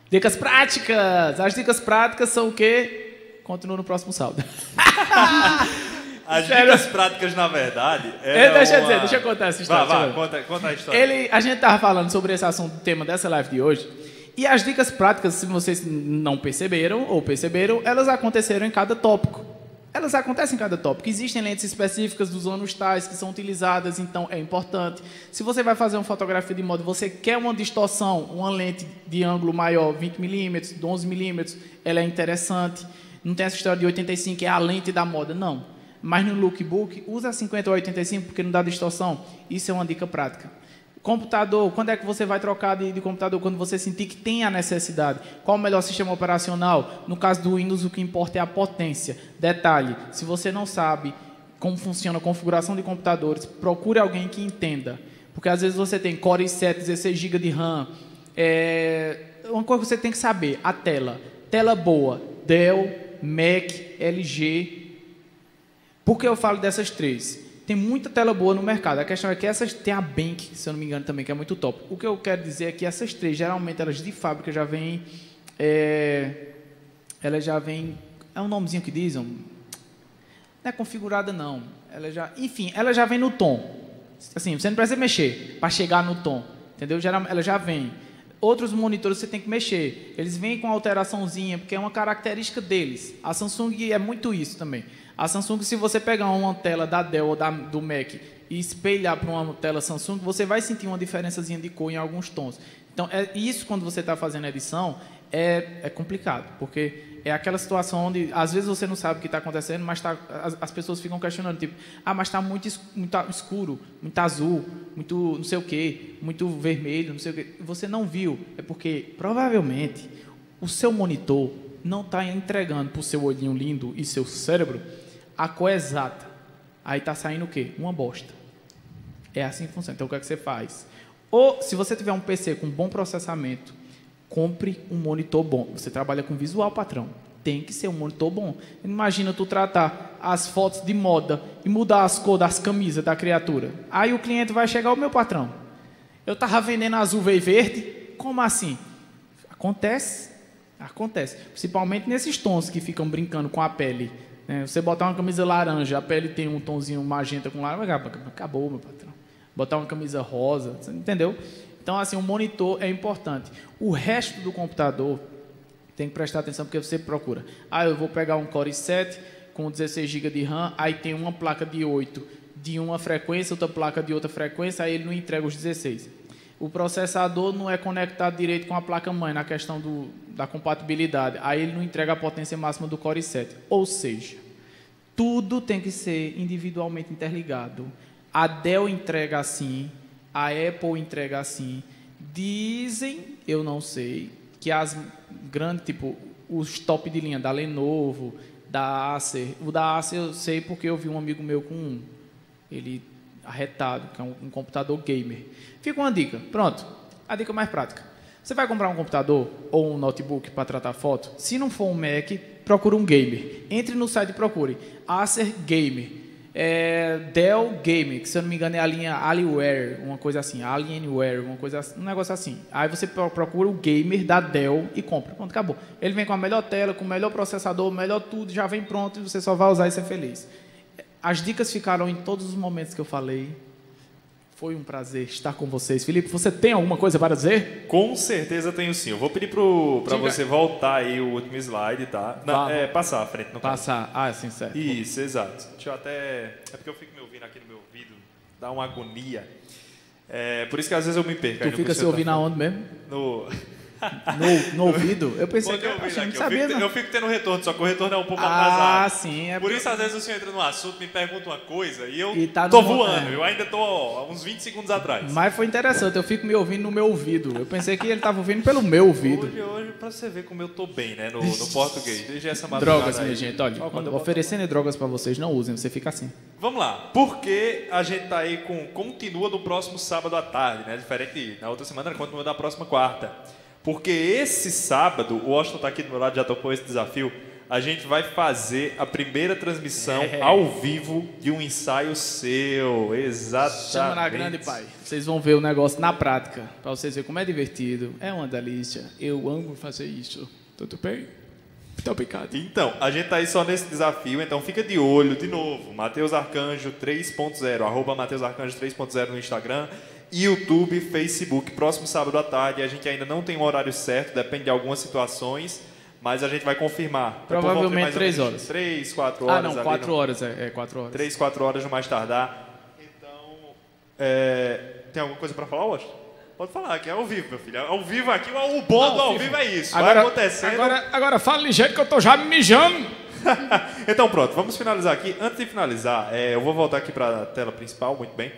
Dicas práticas. As dicas práticas são o quê? Continua no próximo saldo. <laughs> As dicas práticas, na verdade. É deixa eu dizer, deixa eu contar essa história. Vai, vai, conta, conta a história. Ele, a gente estava falando sobre esse assunto, o tema dessa live de hoje. E as dicas práticas, se vocês não perceberam ou perceberam, elas aconteceram em cada tópico. Elas acontecem em cada tópico. Existem lentes específicas dos anos tais que são utilizadas, então é importante. Se você vai fazer uma fotografia de modo, você quer uma distorção, uma lente de ângulo maior, 20mm, 11mm, ela é interessante. Não tem essa história de 85, é a lente da moda. Não mas no lookbook, usa 50 ou 85 porque não dá distorção. Isso é uma dica prática. Computador, quando é que você vai trocar de, de, computador? Quando você sentir que tem a necessidade. Qual o melhor sistema operacional? No caso do Windows, o que importa é a potência. Detalhe: se você não sabe como funciona a configuração de computadores, procure alguém que entenda. Porque às vezes você tem Core i7, 16 GB de RAM. É... Uma coisa que você tem que saber: a tela. Tela boa: Dell, Mac, LG. Por que eu falo dessas três? Tem muita tela boa no mercado. A questão é que essas tem a Bank, se eu não me engano também, que é muito top. O que eu quero dizer é que essas três, geralmente elas de fábrica já vêm, é, elas já vêm, é um nomezinho que dizem, não é configurada não. Ela já, enfim, ela já vem no tom. Assim, você não precisa mexer para chegar no tom, entendeu? Ela já vem. Outros monitores você tem que mexer. Eles vêm com alteraçãozinha, porque é uma característica deles. A Samsung é muito isso também. A Samsung, se você pegar uma tela da Dell ou da, do Mac e espelhar para uma tela Samsung, você vai sentir uma diferençazinha de cor em alguns tons. Então, é isso quando você está fazendo edição é, é complicado, porque é aquela situação onde às vezes você não sabe o que está acontecendo, mas tá, as, as, pessoas ficam questionando, tipo, ah, mas está muito, muito escuro, muito azul, muito não sei o quê, muito vermelho, não sei o quê. Você não viu, é porque provavelmente o seu monitor não está entregando para o seu olhinho lindo e seu cérebro a cor exata. Aí está saindo o quê? Uma bosta. É assim que funciona. Então, o que é que você faz? Ou, se você tiver um PC com bom processamento, compre um monitor bom. Você trabalha com visual, patrão. Tem que ser um monitor bom. Imagina tu tratar as fotos de moda e mudar as cores das camisas da criatura. Aí o cliente vai chegar, o meu patrão. Eu estava vendendo azul e verde. Como assim? Acontece. Acontece. Principalmente nesses tons que ficam brincando com a pele é, você botar uma camisa laranja, a pele tem um tonzinho magenta com laranja, acabou, meu patrão. Botar uma camisa rosa, entendeu? Então, assim, o monitor é importante. O resto do computador tem que prestar atenção porque você procura. Ah, eu vou pegar um Core i7 com 16 GB de RAM, aí tem uma placa de 8 de uma frequência, outra placa de outra frequência, aí ele não entrega os 16 o processador não é conectado direito com a placa-mãe na questão do, da compatibilidade. Aí ele não entrega a potência máxima do Core i7. Ou seja, tudo tem que ser individualmente interligado. A Dell entrega assim, a Apple entrega assim. Dizem, eu não sei, que as grandes, tipo, os top de linha da Lenovo, da Acer. O da Acer eu sei porque eu vi um amigo meu com um. Ele arretado, que é um, um computador gamer. Fica uma dica. Pronto. A dica mais prática. Você vai comprar um computador ou um notebook para tratar foto? Se não for um Mac, procure um gamer. Entre no site e procure. Acer Gamer. É, Dell Gamer, que se eu não me engano é a linha Alienware, uma coisa assim, Alienware, uma coisa assim, um negócio assim. Aí você procura o gamer da Dell e compra. Pronto, acabou. Ele vem com a melhor tela, com o melhor processador, melhor tudo, já vem pronto e você só vai usar e ser feliz. As dicas ficaram em todos os momentos que eu falei. Foi um prazer estar com vocês. Felipe, você tem alguma coisa para dizer? Com certeza tenho sim. Eu vou pedir para você voltar aí o último slide, tá? Não, é, passar à frente. No passar. Ah, sim, certo. Isso, exato. Deixa eu até... É porque eu fico me ouvindo aqui no meu ouvido. Dá uma agonia. É, por isso que às vezes eu me perco. Tu fica se ouvindo aonde mesmo? No... No, no ouvido? Eu pensei que eu, não sabia, eu, fico, eu fico tendo retorno, só que o retorno é um pouco ah, atrasado. Ah, sim. É Por isso, às vezes, o senhor entra no assunto, me pergunta uma coisa e eu e tá tô voando. É. Eu ainda tô ó, uns 20 segundos atrás. Mas foi interessante, eu fico me ouvindo no meu ouvido. Eu pensei que ele tava ouvindo pelo meu ouvido. Hoje, hoje pra você ver como eu tô bem, né, no, no português. Desde essa Drogas, aí. minha gente. Olha, quando oferecendo drogas para vocês, não usem, você fica assim. Vamos lá. Porque a gente tá aí com... Continua no próximo sábado à tarde, né? Diferente na outra semana, continua na próxima quarta. Porque esse sábado, o Washington está aqui do meu lado, já topou esse desafio. A gente vai fazer a primeira transmissão é. ao vivo de um ensaio seu. Exatamente. Chama na grande, pai. Vocês vão ver o negócio na prática, para vocês verem como é divertido. É uma delícia. Eu amo fazer isso. Tudo bem? Muito obrigado. Então, a gente está aí só nesse desafio, então fica de olho de novo. Matheus Arcanjo 3.0, arroba Matheus Arcanjo 3.0 no Instagram YouTube, Facebook, próximo sábado à tarde. A gente ainda não tem um horário certo, depende de algumas situações, mas a gente vai confirmar. Provavelmente três horas. Três, quatro horas. Ah, não, quatro horas, é, é, quatro horas. Três, quatro horas no mais tardar. Então, é, tem alguma coisa para falar, Washington? Pode falar, que é ao vivo, meu filho. Ao vivo aqui, o bom do ao vivo é isso. Agora, vai acontecendo. Agora, agora fala ligeiro que eu tô já me mijando. <laughs> então pronto, vamos finalizar aqui. Antes de finalizar, é, eu vou voltar aqui para a tela principal, muito bem.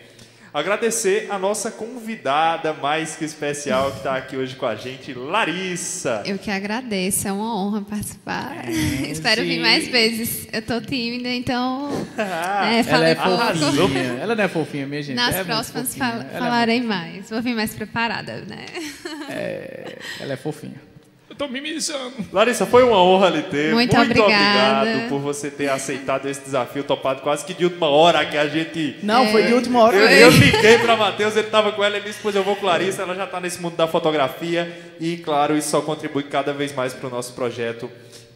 Agradecer a nossa convidada mais que especial que está aqui hoje com a gente, Larissa. Eu que agradeço, é uma honra participar. É, <laughs> Espero vir mais vezes. Eu tô tímida, então. <laughs> Ah, é, Ela é pouco. fofinha. Ela não é fofinha, minha gente. Nas é próximas fal Ela é falarei mais. Vou vir mais preparada, né? Ela é fofinha. Tô me mijando. Larissa, foi uma honra lhe ter. Muito obrigada. obrigado por você ter aceitado esse desafio, topado quase que de última hora que a gente. Não, foi de última hora. Eu, eu liguei para Matheus, ele estava com ela, ele disse: Pois eu vou com Larissa, ela já está nesse mundo da fotografia. E, claro, isso só contribui cada vez mais para o nosso projeto.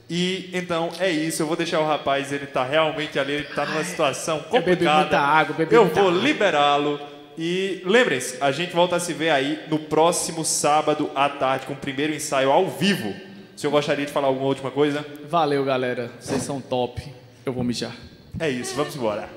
E então é isso, eu vou deixar o rapaz, ele está realmente ali, ele está numa situação eu bebi complicada. muita água, bebi eu muita vou liberá-lo. E lembrem-se, a gente volta a se ver aí no próximo sábado à tarde com o primeiro ensaio ao vivo. O senhor gostaria de falar alguma última coisa? Valeu, galera. Vocês são top. Eu vou mijar. É isso, vamos embora.